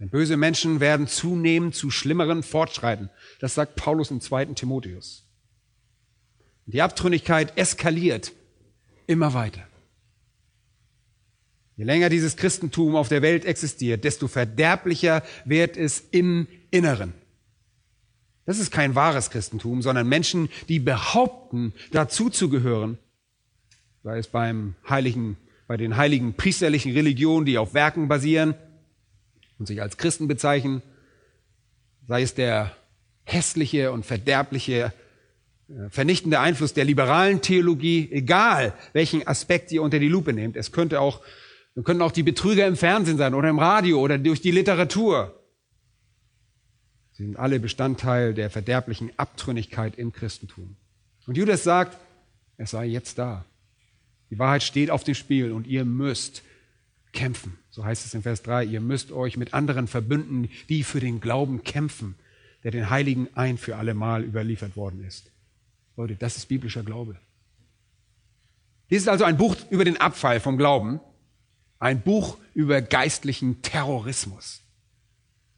Denn böse Menschen werden zunehmend zu schlimmeren fortschreiten. Das sagt Paulus im zweiten Timotheus. Die Abtrünnigkeit eskaliert immer weiter. Je länger dieses Christentum auf der Welt existiert, desto verderblicher wird es im Inneren. Das ist kein wahres Christentum, sondern Menschen, die behaupten, dazu zu gehören, sei es beim heiligen, bei den heiligen priesterlichen Religionen, die auf Werken basieren und sich als Christen bezeichnen, sei es der hässliche und verderbliche, äh, vernichtende Einfluss der liberalen Theologie, egal welchen Aspekt ihr unter die Lupe nehmt. Es könnte auch wir können auch die Betrüger im Fernsehen sein oder im Radio oder durch die Literatur. Sie sind alle Bestandteil der verderblichen Abtrünnigkeit im Christentum. Und Judas sagt, er sei jetzt da. Die Wahrheit steht auf dem Spiel und ihr müsst kämpfen. So heißt es in Vers 3. Ihr müsst euch mit anderen verbünden, die für den Glauben kämpfen, der den Heiligen ein für alle Mal überliefert worden ist. Leute, das ist biblischer Glaube. Dies ist also ein Buch über den Abfall vom Glauben. Ein Buch über geistlichen Terrorismus.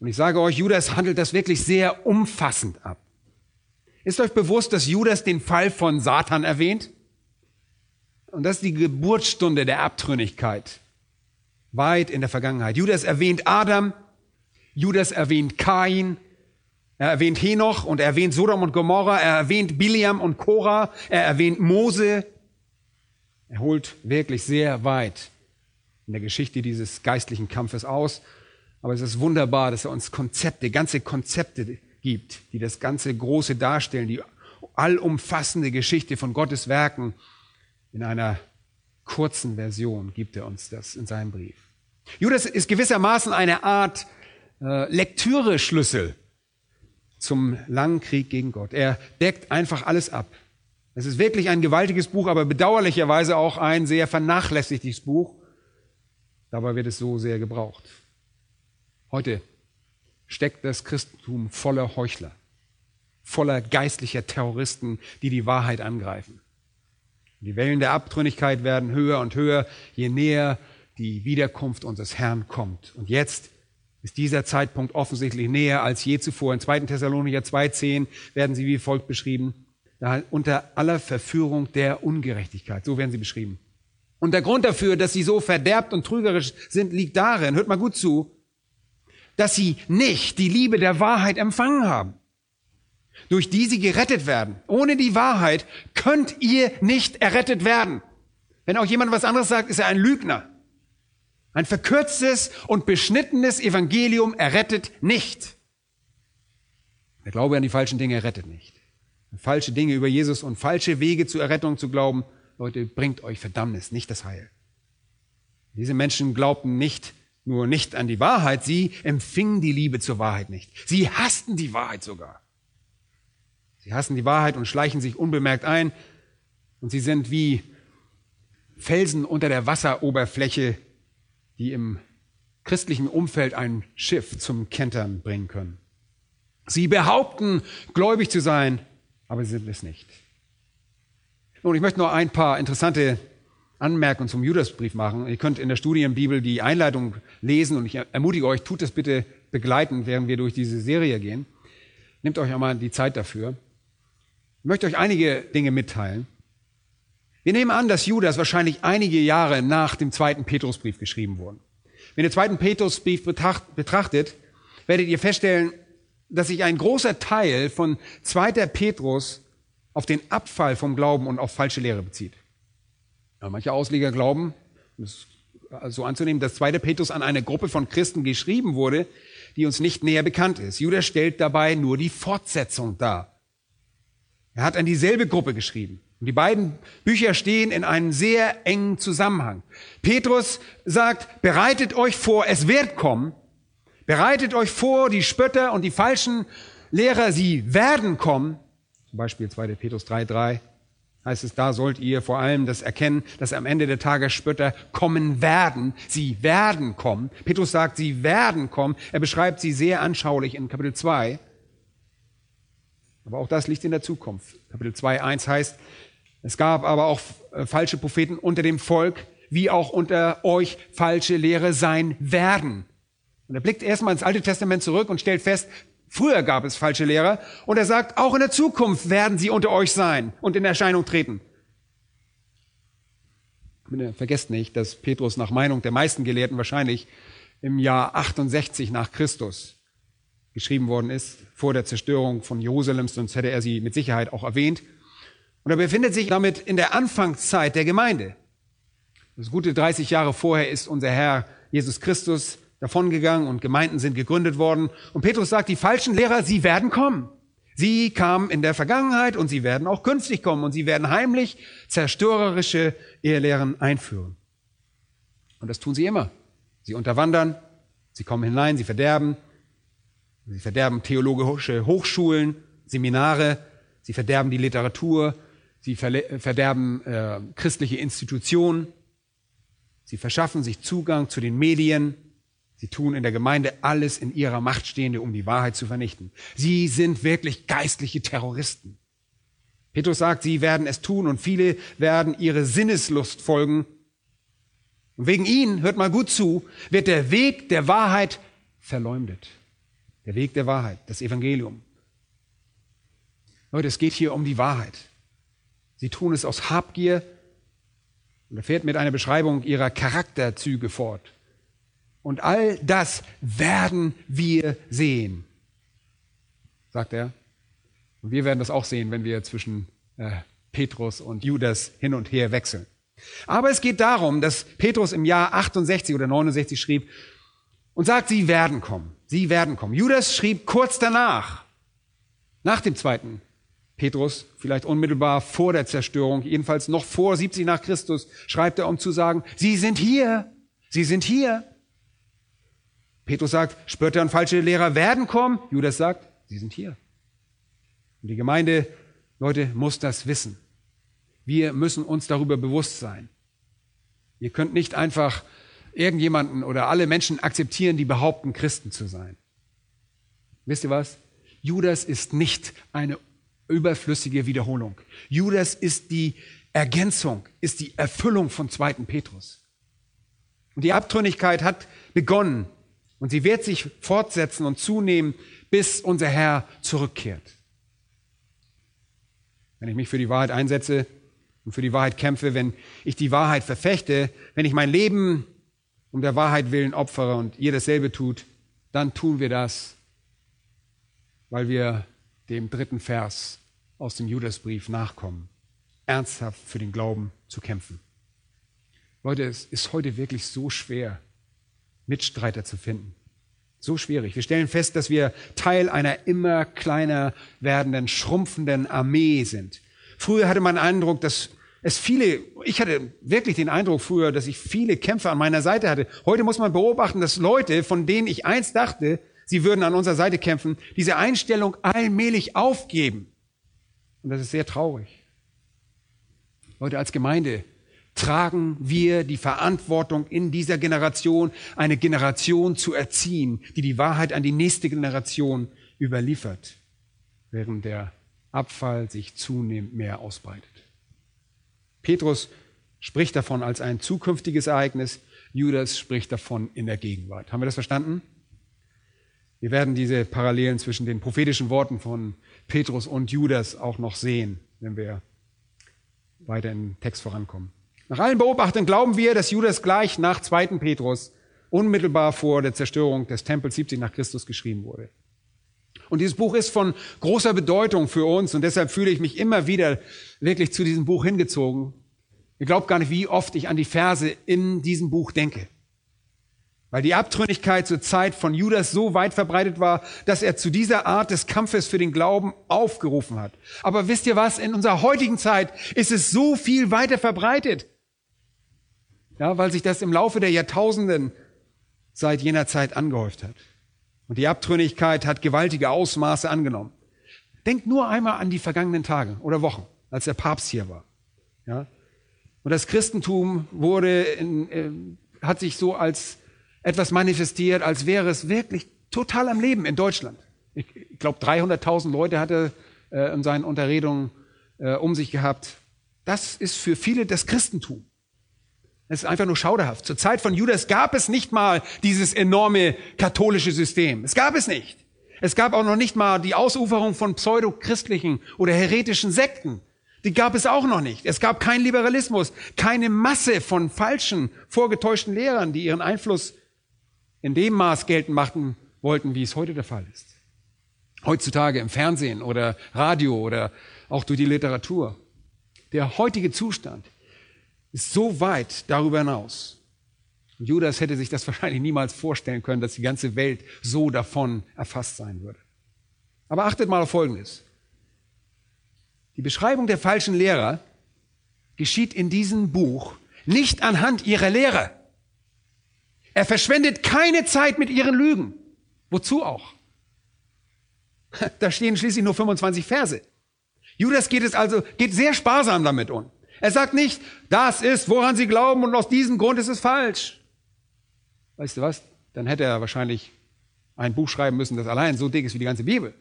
Und ich sage euch, Judas handelt das wirklich sehr umfassend ab. Ist euch bewusst, dass Judas den Fall von Satan erwähnt? Und das ist die Geburtsstunde der Abtrünnigkeit. Weit in der Vergangenheit. Judas erwähnt Adam, Judas erwähnt Kain, er erwähnt Henoch und er erwähnt Sodom und Gomorra, er erwähnt Biliam und Korah, er erwähnt Mose. Er holt wirklich sehr weit in der Geschichte dieses geistlichen Kampfes aus. Aber es ist wunderbar, dass er uns Konzepte, ganze Konzepte gibt, die das ganze Große darstellen, die allumfassende Geschichte von Gottes Werken in einer kurzen Version gibt er uns das in seinem Brief. Judas ist gewissermaßen eine Art äh, Lektüre-Schlüssel zum langen Krieg gegen Gott. Er deckt einfach alles ab. Es ist wirklich ein gewaltiges Buch, aber bedauerlicherweise auch ein sehr vernachlässigtes Buch. Dabei wird es so sehr gebraucht. Heute steckt das Christentum voller Heuchler, voller geistlicher Terroristen, die die Wahrheit angreifen. Die Wellen der Abtrünnigkeit werden höher und höher, je näher die Wiederkunft unseres Herrn kommt. Und jetzt ist dieser Zeitpunkt offensichtlich näher als je zuvor. In 2. Thessalonicher 2.10 werden sie wie folgt beschrieben. Unter aller Verführung der Ungerechtigkeit. So werden sie beschrieben. Und der Grund dafür, dass sie so verderbt und trügerisch sind, liegt darin, hört mal gut zu, dass sie nicht die Liebe der Wahrheit empfangen haben, durch die sie gerettet werden. Ohne die Wahrheit könnt ihr nicht errettet werden. Wenn auch jemand was anderes sagt, ist er ein Lügner. Ein verkürztes und beschnittenes Evangelium errettet nicht. Der Glaube an die falschen Dinge errettet nicht. Falsche Dinge über Jesus und falsche Wege zur Errettung zu glauben, Leute, bringt euch Verdammnis, nicht das Heil. Diese Menschen glaubten nicht nur nicht an die Wahrheit, sie empfingen die Liebe zur Wahrheit nicht. Sie hassten die Wahrheit sogar. Sie hassen die Wahrheit und schleichen sich unbemerkt ein und sie sind wie Felsen unter der Wasseroberfläche die im christlichen Umfeld ein Schiff zum Kentern bringen können. Sie behaupten, gläubig zu sein, aber sie sind es nicht. Nun, ich möchte noch ein paar interessante Anmerkungen zum Judasbrief machen. Ihr könnt in der Studienbibel die Einleitung lesen und ich ermutige euch, tut das bitte begleiten, während wir durch diese Serie gehen. Nehmt euch einmal die Zeit dafür. Ich möchte euch einige Dinge mitteilen. Wir nehmen an, dass Judas wahrscheinlich einige Jahre nach dem zweiten Petrusbrief geschrieben wurde. Wenn ihr zweiten Petrusbrief betrachtet, werdet ihr feststellen, dass sich ein großer Teil von zweiter Petrus auf den Abfall vom Glauben und auf falsche Lehre bezieht. Ja, manche Ausleger glauben, das so anzunehmen, dass zweiter Petrus an eine Gruppe von Christen geschrieben wurde, die uns nicht näher bekannt ist. Judas stellt dabei nur die Fortsetzung dar. Er hat an dieselbe Gruppe geschrieben. Und die beiden Bücher stehen in einem sehr engen Zusammenhang. Petrus sagt, bereitet euch vor, es wird kommen. Bereitet euch vor, die Spötter und die falschen Lehrer, sie werden kommen. Zum Beispiel 2. Petrus 3,3 heißt es, da sollt ihr vor allem das erkennen, dass am Ende der Tage Spötter kommen werden. Sie werden kommen. Petrus sagt, sie werden kommen. Er beschreibt sie sehr anschaulich in Kapitel 2. Aber auch das liegt in der Zukunft. Kapitel 2,1 heißt, es gab aber auch äh, falsche Propheten unter dem Volk, wie auch unter euch falsche Lehre sein werden. Und er blickt erstmal ins Alte Testament zurück und stellt fest, früher gab es falsche Lehrer. Und er sagt, auch in der Zukunft werden sie unter euch sein und in Erscheinung treten. Vergesst nicht, dass Petrus nach Meinung der meisten Gelehrten wahrscheinlich im Jahr 68 nach Christus geschrieben worden ist, vor der Zerstörung von Jerusalem, sonst hätte er sie mit Sicherheit auch erwähnt. Und er befindet sich damit in der Anfangszeit der Gemeinde. Das gute 30 Jahre vorher ist unser Herr Jesus Christus davongegangen und Gemeinden sind gegründet worden. Und Petrus sagt, die falschen Lehrer, sie werden kommen. Sie kamen in der Vergangenheit und sie werden auch künftig kommen und sie werden heimlich zerstörerische Ehelehren einführen. Und das tun sie immer. Sie unterwandern, sie kommen hinein, sie verderben, sie verderben theologische Hochschulen, Seminare, sie verderben die Literatur, Sie verderben äh, christliche Institutionen. Sie verschaffen sich Zugang zu den Medien. Sie tun in der Gemeinde alles in ihrer Macht Stehende, um die Wahrheit zu vernichten. Sie sind wirklich geistliche Terroristen. Petrus sagt, sie werden es tun und viele werden ihre Sinneslust folgen. Und wegen ihnen, hört mal gut zu, wird der Weg der Wahrheit verleumdet. Der Weg der Wahrheit, das Evangelium. Leute, es geht hier um die Wahrheit. Sie tun es aus Habgier. Und er fährt mit einer Beschreibung ihrer Charakterzüge fort. Und all das werden wir sehen, sagt er. Und wir werden das auch sehen, wenn wir zwischen äh, Petrus und Judas hin und her wechseln. Aber es geht darum, dass Petrus im Jahr 68 oder 69 schrieb und sagt, sie werden kommen. Sie werden kommen. Judas schrieb kurz danach, nach dem zweiten Petrus, vielleicht unmittelbar vor der Zerstörung, jedenfalls noch vor 70 nach Christus, schreibt er, um zu sagen, Sie sind hier, Sie sind hier. Petrus sagt, Spötter und falsche Lehrer werden kommen. Judas sagt, Sie sind hier. Und die Gemeinde, Leute, muss das wissen. Wir müssen uns darüber bewusst sein. Ihr könnt nicht einfach irgendjemanden oder alle Menschen akzeptieren, die behaupten, Christen zu sein. Wisst ihr was? Judas ist nicht eine überflüssige Wiederholung. Judas ist die Ergänzung, ist die Erfüllung von zweiten Petrus. Und die Abtrünnigkeit hat begonnen und sie wird sich fortsetzen und zunehmen, bis unser Herr zurückkehrt. Wenn ich mich für die Wahrheit einsetze und für die Wahrheit kämpfe, wenn ich die Wahrheit verfechte, wenn ich mein Leben um der Wahrheit willen opfere und ihr dasselbe tut, dann tun wir das, weil wir dem dritten Vers aus dem Judasbrief nachkommen, ernsthaft für den Glauben zu kämpfen. Leute, es ist heute wirklich so schwer, Mitstreiter zu finden. So schwierig. Wir stellen fest, dass wir Teil einer immer kleiner werdenden, schrumpfenden Armee sind. Früher hatte man den Eindruck, dass es viele, ich hatte wirklich den Eindruck früher, dass ich viele Kämpfer an meiner Seite hatte. Heute muss man beobachten, dass Leute, von denen ich einst dachte, sie würden an unserer Seite kämpfen, diese Einstellung allmählich aufgeben. Und das ist sehr traurig. Heute als Gemeinde tragen wir die Verantwortung in dieser Generation, eine Generation zu erziehen, die die Wahrheit an die nächste Generation überliefert, während der Abfall sich zunehmend mehr ausbreitet. Petrus spricht davon als ein zukünftiges Ereignis, Judas spricht davon in der Gegenwart. Haben wir das verstanden? Wir werden diese Parallelen zwischen den prophetischen Worten von Petrus und Judas auch noch sehen, wenn wir weiter im Text vorankommen. Nach allen Beobachtungen glauben wir, dass Judas gleich nach 2. Petrus unmittelbar vor der Zerstörung des Tempels 70 nach Christus geschrieben wurde. Und dieses Buch ist von großer Bedeutung für uns und deshalb fühle ich mich immer wieder wirklich zu diesem Buch hingezogen. Ihr glaubt gar nicht, wie oft ich an die Verse in diesem Buch denke weil die Abtrünnigkeit zur Zeit von Judas so weit verbreitet war, dass er zu dieser Art des Kampfes für den Glauben aufgerufen hat. Aber wisst ihr was? In unserer heutigen Zeit ist es so viel weiter verbreitet. Ja, weil sich das im Laufe der Jahrtausenden seit jener Zeit angehäuft hat. Und die Abtrünnigkeit hat gewaltige Ausmaße angenommen. Denkt nur einmal an die vergangenen Tage oder Wochen, als der Papst hier war. Ja? Und das Christentum wurde in, äh, hat sich so als etwas manifestiert, als wäre es wirklich total am Leben in Deutschland. Ich, ich glaube, 300.000 Leute hatte äh, in seinen Unterredungen äh, um sich gehabt. Das ist für viele das Christentum. Es ist einfach nur schauderhaft. Zur Zeit von Judas gab es nicht mal dieses enorme katholische System. Es gab es nicht. Es gab auch noch nicht mal die Ausuferung von pseudochristlichen oder heretischen Sekten. Die gab es auch noch nicht. Es gab keinen Liberalismus, keine Masse von falschen, vorgetäuschten Lehrern, die ihren Einfluss in dem Maß geltend machen wollten, wie es heute der Fall ist. Heutzutage im Fernsehen oder Radio oder auch durch die Literatur. Der heutige Zustand ist so weit darüber hinaus. Und Judas hätte sich das *laughs* wahrscheinlich niemals vorstellen können, dass die ganze Welt so davon erfasst sein würde. Aber achtet mal auf Folgendes. Die Beschreibung der falschen Lehrer geschieht in diesem Buch nicht anhand ihrer Lehre. Er verschwendet keine Zeit mit ihren Lügen. Wozu auch? *laughs* Da stehen schließlich nur 25 Verse. Judas geht es also, geht sehr sparsam damit um. Er sagt nicht, das ist, woran sie glauben und aus diesem Grund ist es falsch. Weißt du was? Dann hätte er wahrscheinlich ein Buch schreiben müssen, das allein so dick ist wie die ganze Bibel.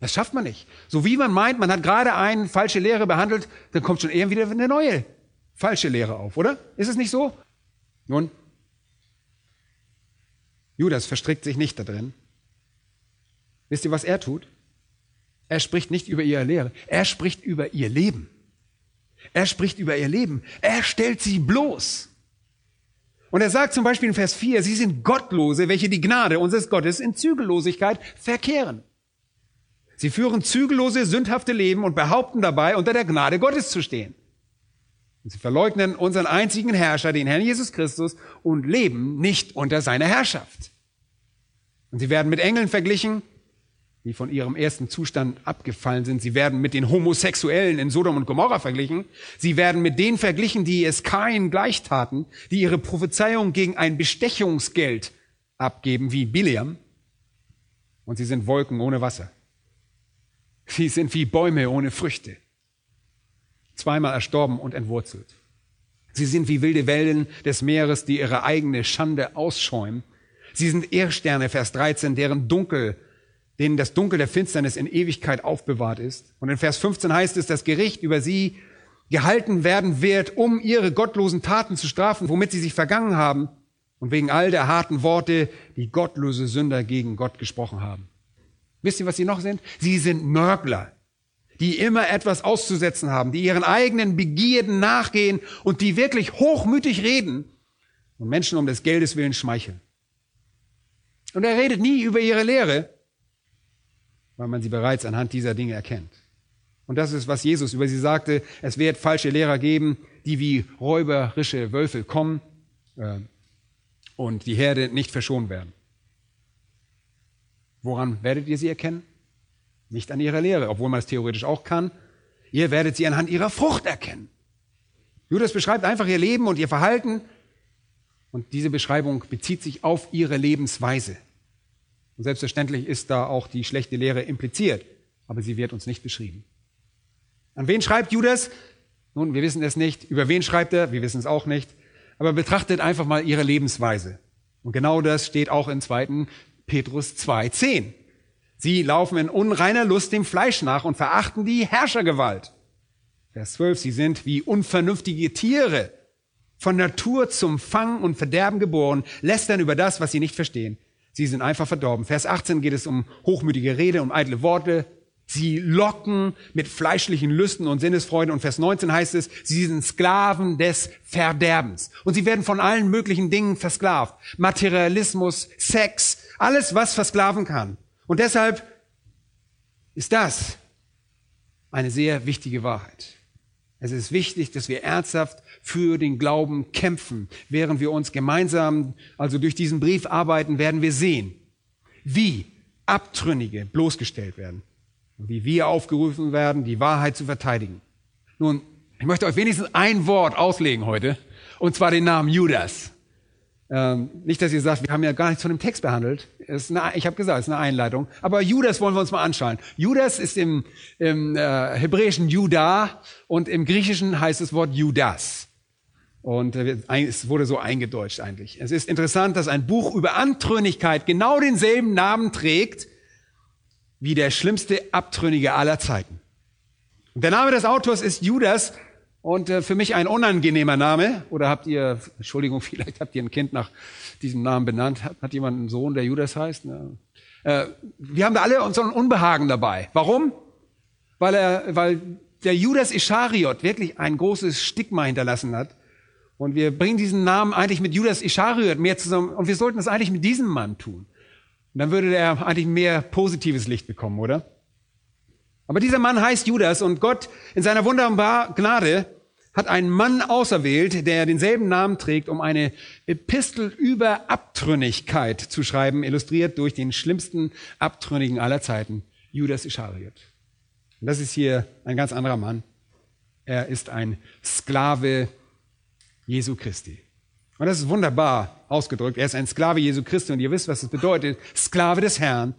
Das schafft man nicht. So wie man meint, man hat gerade eine falsche Lehre behandelt, dann kommt schon eher wieder eine neue falsche Lehre auf, oder? Ist es nicht so? Nun, Judas verstrickt sich nicht da drin. Wisst ihr, was er tut? Er spricht nicht über ihre Lehre, er spricht über ihr Leben. Er spricht über ihr Leben. Er stellt sie bloß. Und er sagt zum Beispiel in Vers 4, sie sind Gottlose, welche die Gnade unseres Gottes in Zügellosigkeit verkehren. Sie führen zügellose, sündhafte Leben und behaupten dabei, unter der Gnade Gottes zu stehen. Und sie verleugnen unseren einzigen Herrscher, den Herrn Jesus Christus, und leben nicht unter seiner Herrschaft. Und sie werden mit Engeln verglichen, die von ihrem ersten Zustand abgefallen sind. Sie werden mit den Homosexuellen in Sodom und Gomorra verglichen. Sie werden mit denen verglichen, die es Kain gleichtaten, die ihre Prophezeiung gegen ein Bestechungsgeld abgeben, wie Biliam. Und sie sind Wolken ohne Wasser. Sie sind wie Bäume ohne Früchte. Zweimal erstorben und entwurzelt. Sie sind wie wilde Wellen des Meeres, die ihre eigene Schande ausschäumen. Sie sind Erdsterne, Vers 13, deren Dunkel denen das Dunkel der Finsternis in Ewigkeit aufbewahrt ist. Und in Vers 15 heißt es, das Gericht über sie gehalten werden wird, um ihre gottlosen Taten zu strafen, womit sie sich vergangen haben und wegen all der harten Worte, die gottlose Sünder gegen Gott gesprochen haben. Wisst ihr, was sie noch sind? Sie sind Nörgler, die immer etwas auszusetzen haben, die ihren eigenen Begierden nachgehen und die wirklich hochmütig reden und Menschen um des Geldes willen schmeicheln. Und er redet nie über ihre Lehre, weil man sie bereits anhand dieser Dinge erkennt. Und das ist, was Jesus über sie sagte. Es wird falsche Lehrer geben, die wie räuberische Wölfe kommen äh, und die Herde nicht verschont werden. Woran werdet ihr sie erkennen? Nicht an ihrer Lehre, obwohl man es theoretisch auch kann. Ihr werdet sie anhand ihrer Frucht erkennen. Judas beschreibt einfach ihr Leben und ihr Verhalten und diese Beschreibung bezieht sich auf ihre Lebensweise. Und selbstverständlich ist da auch die schlechte Lehre impliziert, aber sie wird uns nicht beschrieben. An wen schreibt Judas? Nun, wir wissen es nicht. Über wen schreibt er? Wir wissen es auch nicht. Aber betrachtet einfach mal ihre Lebensweise. Und genau das steht auch in 2. Petrus 2.10. Sie laufen in unreiner Lust dem Fleisch nach und verachten die Herrschergewalt. Vers 12. Sie sind wie unvernünftige Tiere, von Natur zum Fang und Verderben geboren, lästern über das, was sie nicht verstehen. Sie sind einfach verdorben. Vers 18 geht es um hochmütige Rede, um eitle Worte. Sie locken mit fleischlichen Lüsten und Sinnesfreuden. Und Vers 19 heißt es, sie sind Sklaven des Verderbens. Und sie werden von allen möglichen Dingen versklavt. Materialismus, Sex, alles, was versklaven kann. Und deshalb ist das eine sehr wichtige Wahrheit. Es ist wichtig, dass wir ernsthaft für den Glauben kämpfen. Während wir uns gemeinsam, also durch diesen Brief arbeiten, werden wir sehen, wie Abtrünnige bloßgestellt werden und wie wir aufgerufen werden, die Wahrheit zu verteidigen. Nun, ich möchte euch wenigstens ein Wort auslegen heute, und zwar den Namen Judas. Ähm, nicht, dass ihr sagt, wir haben ja gar nichts von dem Text behandelt. Eine, ich habe gesagt, es ist eine Einleitung. Aber Judas wollen wir uns mal anschauen. Judas ist im, im äh, hebräischen Juda und im griechischen heißt das Wort Judas. Und äh, es wurde so eingedeutscht eigentlich. Es ist interessant, dass ein Buch über Antrünnigkeit genau denselben Namen trägt wie der schlimmste Abtrünnige aller Zeiten. Und der Name des Autors ist Judas und äh, für mich ein unangenehmer Name. Oder habt ihr, Entschuldigung, *laughs* vielleicht habt ihr ein Kind nach diesem Namen benannt. Hat, hat jemand einen Sohn, der Judas heißt? Ja. Äh, wir haben da alle unseren Unbehagen dabei. Warum? Weil er, weil der Judas Ischariot wirklich ein großes Stigma hinterlassen hat. Und wir bringen diesen Namen eigentlich mit Judas Ischariot mehr zusammen. Und wir sollten es eigentlich mit diesem Mann tun. Und dann würde er eigentlich mehr positives Licht bekommen, oder? Aber dieser Mann heißt Judas und Gott in seiner wunderbaren Gnade hat einen Mann auserwählt, der denselben Namen trägt, um eine Epistel über Abtrünnigkeit zu schreiben, illustriert durch den schlimmsten Abtrünnigen aller Zeiten, Judas Ischariot. Und das ist hier ein ganz anderer Mann. Er ist ein Sklave Jesu Christi. Und das ist wunderbar ausgedrückt. Er ist ein Sklave Jesu Christi und ihr wisst, was das bedeutet. Sklave des Herrn.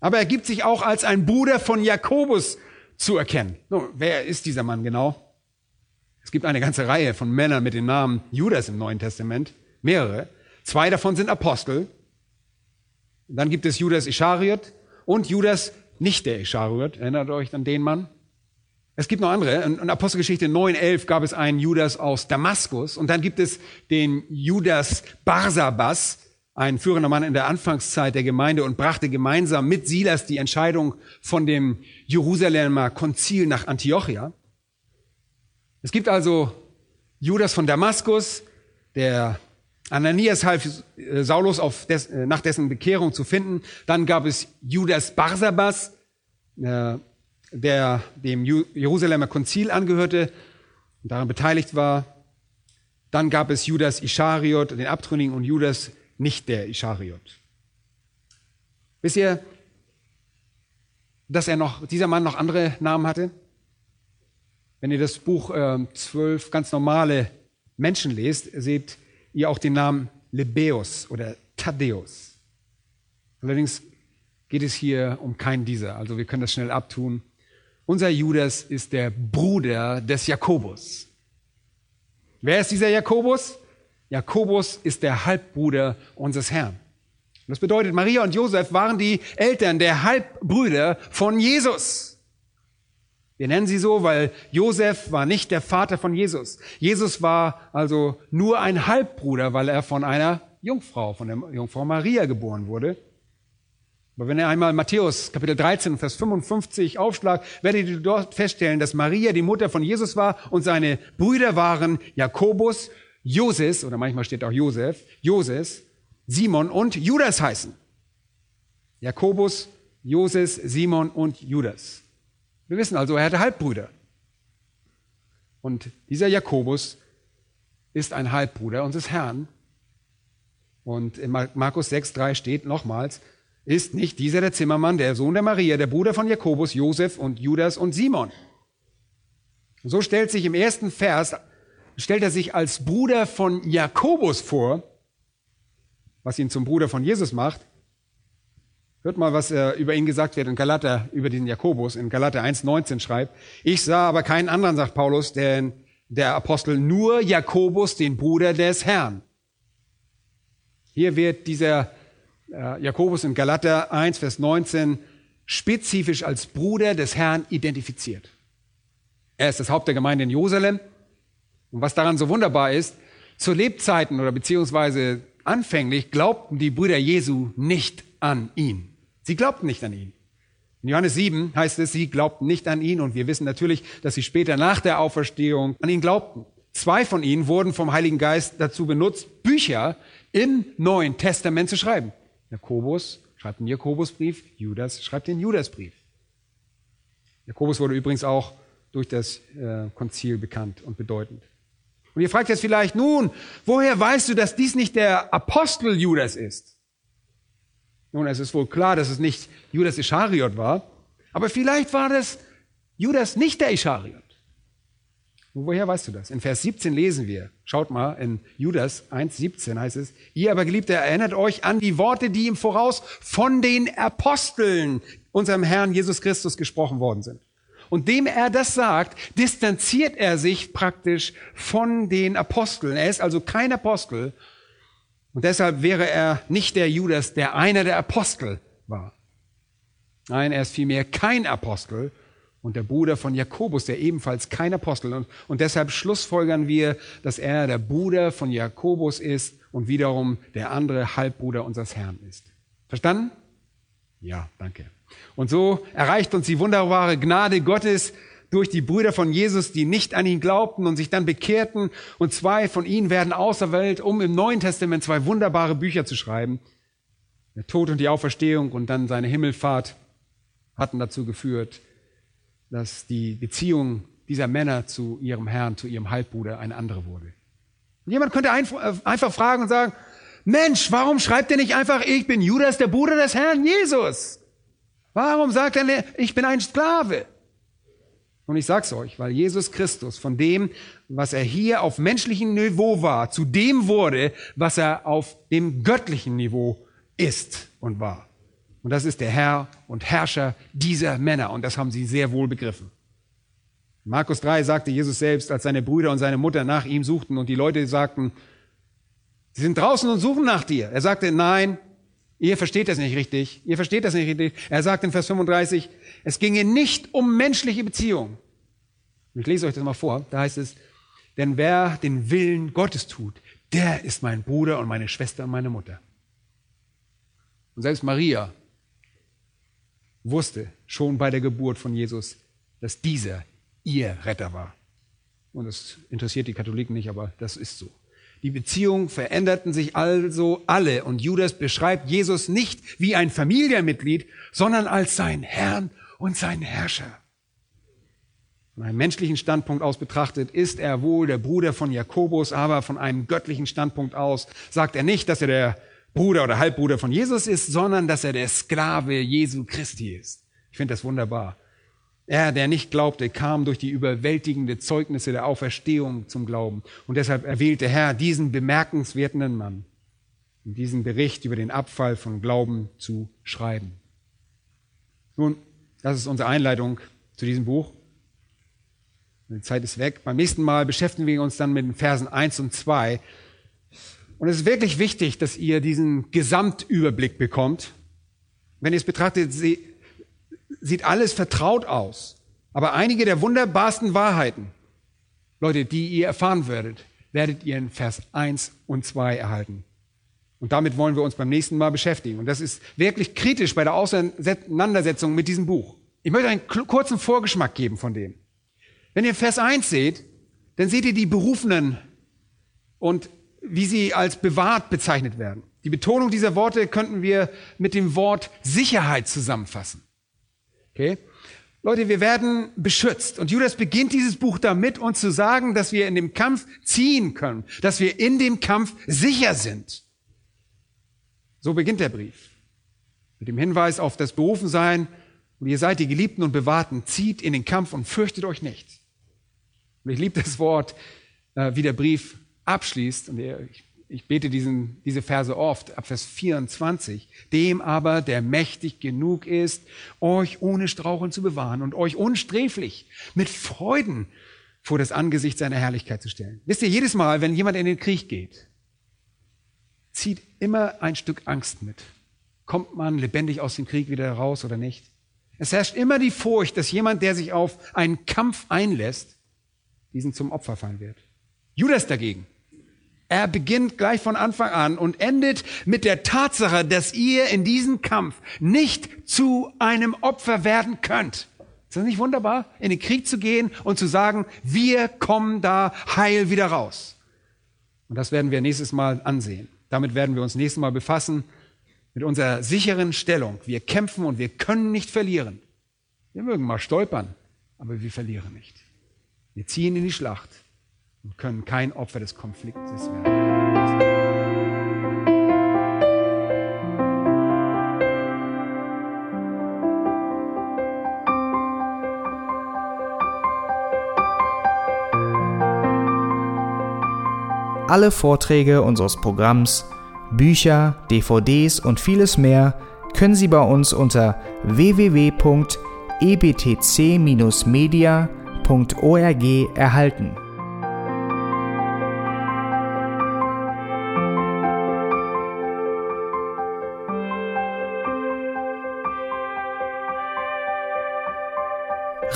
Aber er gibt sich auch als ein Bruder von Jakobus zu erkennen. Nun, wer ist dieser Mann genau? Es gibt eine ganze Reihe von Männern mit dem Namen Judas im Neuen Testament, mehrere. Zwei davon sind Apostel. Dann gibt es Judas Ischariot und Judas nicht der Ischariot. Erinnert euch an den Mann? Es gibt noch andere. In Apostelgeschichte 9.11 gab es einen Judas aus Damaskus und dann gibt es den Judas Barsabas, ein führender Mann in der Anfangszeit der Gemeinde und brachte gemeinsam mit Silas die Entscheidung von dem Jerusalemer Konzil nach Antiochia. Es gibt also Judas von Damaskus, der Ananias half äh, Saulus des, äh, nach dessen Bekehrung zu finden. Dann gab es Judas Barsabas, äh, der dem Jerusalemer Konzil angehörte und daran beteiligt war. Dann gab es Judas Ischariot, den Abtrünnigen, und Judas nicht der Ischariot. Wisst ihr, dass er noch, dieser Mann noch andere Namen hatte? Wenn ihr das Buch äh, zwölf ganz normale Menschen lest, seht ihr auch den Namen Lebeus oder Thaddäus. Allerdings geht es hier um keinen dieser, also wir können das schnell abtun. Unser Judas ist der Bruder des Jakobus. Wer ist dieser Jakobus? Jakobus ist der Halbbruder unseres Herrn. Das bedeutet, Maria und Josef waren die Eltern der Halbbrüder von Jesus. Wir nennen sie so, weil Josef war nicht der Vater von Jesus. Jesus war also nur ein Halbbruder, weil er von einer Jungfrau, von der Jungfrau Maria geboren wurde. Aber wenn ihr einmal Matthäus Kapitel 13, Vers 55 aufschlagt, werdet ihr dort feststellen, dass Maria die Mutter von Jesus war und seine Brüder waren Jakobus, Joses, oder manchmal steht auch Josef, Joses, Simon und Judas heißen. Jakobus, Joses, Simon und Judas. Wir wissen also, er hatte Halbbrüder. Und dieser Jakobus ist ein Halbbruder unseres Herrn. Und in Markus 6, 3 steht nochmals, ist nicht dieser der Zimmermann, der Sohn der Maria, der Bruder von Jakobus, Josef und Judas und Simon. Und so stellt sich im ersten Vers, stellt er sich als Bruder von Jakobus vor, was ihn zum Bruder von Jesus macht. Hört mal, was äh, über ihn gesagt wird in Galater, über diesen Jakobus, in Galater 1,19 schreibt. Ich sah aber keinen anderen, sagt Paulus, denn der Apostel nur Jakobus, den Bruder des Herrn. Hier wird dieser äh, Jakobus in Galater 1, Vers 19 spezifisch als Bruder des Herrn identifiziert. Er ist das Haupt der Gemeinde in Jerusalem. Und was daran so wunderbar ist, zu Lebzeiten oder beziehungsweise anfänglich glaubten die Brüder Jesu nicht an ihn. Sie glaubten nicht an ihn. In Johannes 7 heißt es, sie glaubten nicht an ihn und wir wissen natürlich, dass sie später nach der Auferstehung an ihn glaubten. Zwei von ihnen wurden vom Heiligen Geist dazu benutzt, Bücher im Neuen Testament zu schreiben. Jakobus schreibt den Jakobusbrief, Judas schreibt den Judasbrief. Jakobus wurde übrigens auch durch das äh, Konzil bekannt und bedeutend. Und ihr fragt jetzt vielleicht, nun, woher weißt du, dass dies nicht der Apostel Judas ist? Nun, es ist wohl klar, dass es nicht Judas Ischariot war, aber vielleicht war das Judas nicht der Ischariot. Und woher weißt du das? In Vers 17 lesen wir, schaut mal, in Judas 1,17 heißt es, ihr aber Geliebte erinnert euch an die Worte, die im Voraus von den Aposteln, unserem Herrn Jesus Christus, gesprochen worden sind. Und dem er das sagt, distanziert er sich praktisch von den Aposteln. Er ist also kein Apostel. Und deshalb wäre er nicht der Judas, der einer der Apostel war. Nein, er ist vielmehr kein Apostel, und der Bruder von Jakobus, der ebenfalls kein Apostel. Und, und deshalb schlussfolgern wir, dass er der Bruder von Jakobus ist und wiederum der andere Halbbruder unseres Herrn ist. Verstanden? Ja, danke. Und so erreicht uns die wunderbare Gnade Gottes durch die Brüder von Jesus, die nicht an ihn glaubten und sich dann bekehrten. Und zwei von ihnen werden auserwählt, um im Neuen Testament zwei wunderbare Bücher zu schreiben. Der Tod und die Auferstehung und dann seine Himmelfahrt hatten dazu geführt, dass die Beziehung dieser Männer zu ihrem Herrn, zu ihrem Halbbruder eine andere wurde. Und jemand könnte äh, einfach fragen und sagen, Mensch, warum schreibt er nicht einfach, ich bin Judas, der Bruder des Herrn Jesus? Warum sagt er, ich bin ein Sklave? Und ich sag's euch, weil Jesus Christus von dem, was er hier auf menschlichem Niveau war, zu dem wurde, was er auf dem göttlichen Niveau ist und war. Und das ist der Herr und Herrscher dieser Männer. Und das haben sie sehr wohl begriffen. In Markus 3 sagte Jesus selbst, als seine Brüder und seine Mutter nach ihm suchten und die Leute sagten, sie sind draußen und suchen nach dir. Er sagte, nein, ihr versteht das nicht richtig. Ihr versteht das nicht richtig. Er sagt in Vers 35, es ginge nicht um menschliche Beziehungen. Ich lese euch das mal vor. Da heißt es, denn wer den Willen Gottes tut, der ist mein Bruder und meine Schwester und meine Mutter. Und selbst Maria, wusste schon bei der Geburt von Jesus, dass dieser ihr Retter war. Und das interessiert die Katholiken nicht, aber das ist so. Die Beziehungen veränderten sich also alle und Judas beschreibt Jesus nicht wie ein Familienmitglied, sondern als sein Herrn und sein Herrscher. Von einem menschlichen Standpunkt aus betrachtet ist er wohl der Bruder von Jakobus, aber von einem göttlichen Standpunkt aus sagt er nicht, dass er der Bruder oder Halbbruder von Jesus ist, sondern dass er der Sklave Jesu Christi ist. Ich finde das wunderbar. Er, der nicht glaubte, kam durch die überwältigende Zeugnisse der Auferstehung zum Glauben. Und deshalb erwählte Herr diesen bemerkenswerten Mann, um diesen Bericht über den Abfall von Glauben zu schreiben. Nun, das ist unsere Einleitung zu diesem Buch. Die Zeit ist weg. Beim nächsten Mal beschäftigen wir uns dann mit den Versen 1 und 2. Und es ist wirklich wichtig, dass ihr diesen Gesamtüberblick bekommt. Wenn ihr es betrachtet, sieht alles vertraut aus. Aber einige der wunderbarsten Wahrheiten, Leute, die ihr erfahren werdet, werdet ihr in Vers 1 und 2 erhalten. Und damit wollen wir uns beim nächsten Mal beschäftigen. Und das ist wirklich kritisch bei der Auseinandersetzung mit diesem Buch. Ich möchte einen kurzen Vorgeschmack geben von dem. Wenn ihr Vers 1 seht, dann seht ihr die Berufenen und wie sie als bewahrt bezeichnet werden. Die Betonung dieser Worte könnten wir mit dem Wort Sicherheit zusammenfassen. Okay? Leute, wir werden beschützt. Und Judas beginnt dieses Buch damit, uns zu sagen, dass wir in dem Kampf ziehen können, dass wir in dem Kampf sicher sind. So beginnt der Brief. Mit dem Hinweis auf das Berufensein. Und ihr seid die Geliebten und Bewahrten. Zieht in den Kampf und fürchtet euch nicht. Und ich liebe das Wort, äh, wie der Brief abschließt. Und ich, ich bete diesen, diese Verse oft, ab Vers 24. Dem aber, der mächtig genug ist, euch ohne Straucheln zu bewahren und euch unsträflich mit Freuden vor das Angesicht seiner Herrlichkeit zu stellen. Wisst ihr, jedes Mal, wenn jemand in den Krieg geht, zieht immer ein Stück Angst mit. Kommt man lebendig aus dem Krieg wieder raus oder nicht? Es herrscht immer die Furcht, dass jemand, der sich auf einen Kampf einlässt, diesen zum Opfer fallen wird. Judas dagegen, er beginnt gleich von Anfang an und endet mit der Tatsache, dass ihr in diesem Kampf nicht zu einem Opfer werden könnt. Ist das nicht wunderbar, in den Krieg zu gehen und zu sagen, wir kommen da heil wieder raus? Und das werden wir nächstes Mal ansehen. Damit werden wir uns nächstes Mal befassen mit unserer sicheren Stellung. Wir kämpfen und wir können nicht verlieren. Wir mögen mal stolpern, aber wir verlieren nicht. Wir ziehen in die Schlacht und können kein Opfer des Konfliktes werden. Alle Vorträge unseres Programms, Bücher, DVDs und vieles mehr können Sie bei uns unter www.ebtc-media.org erhalten.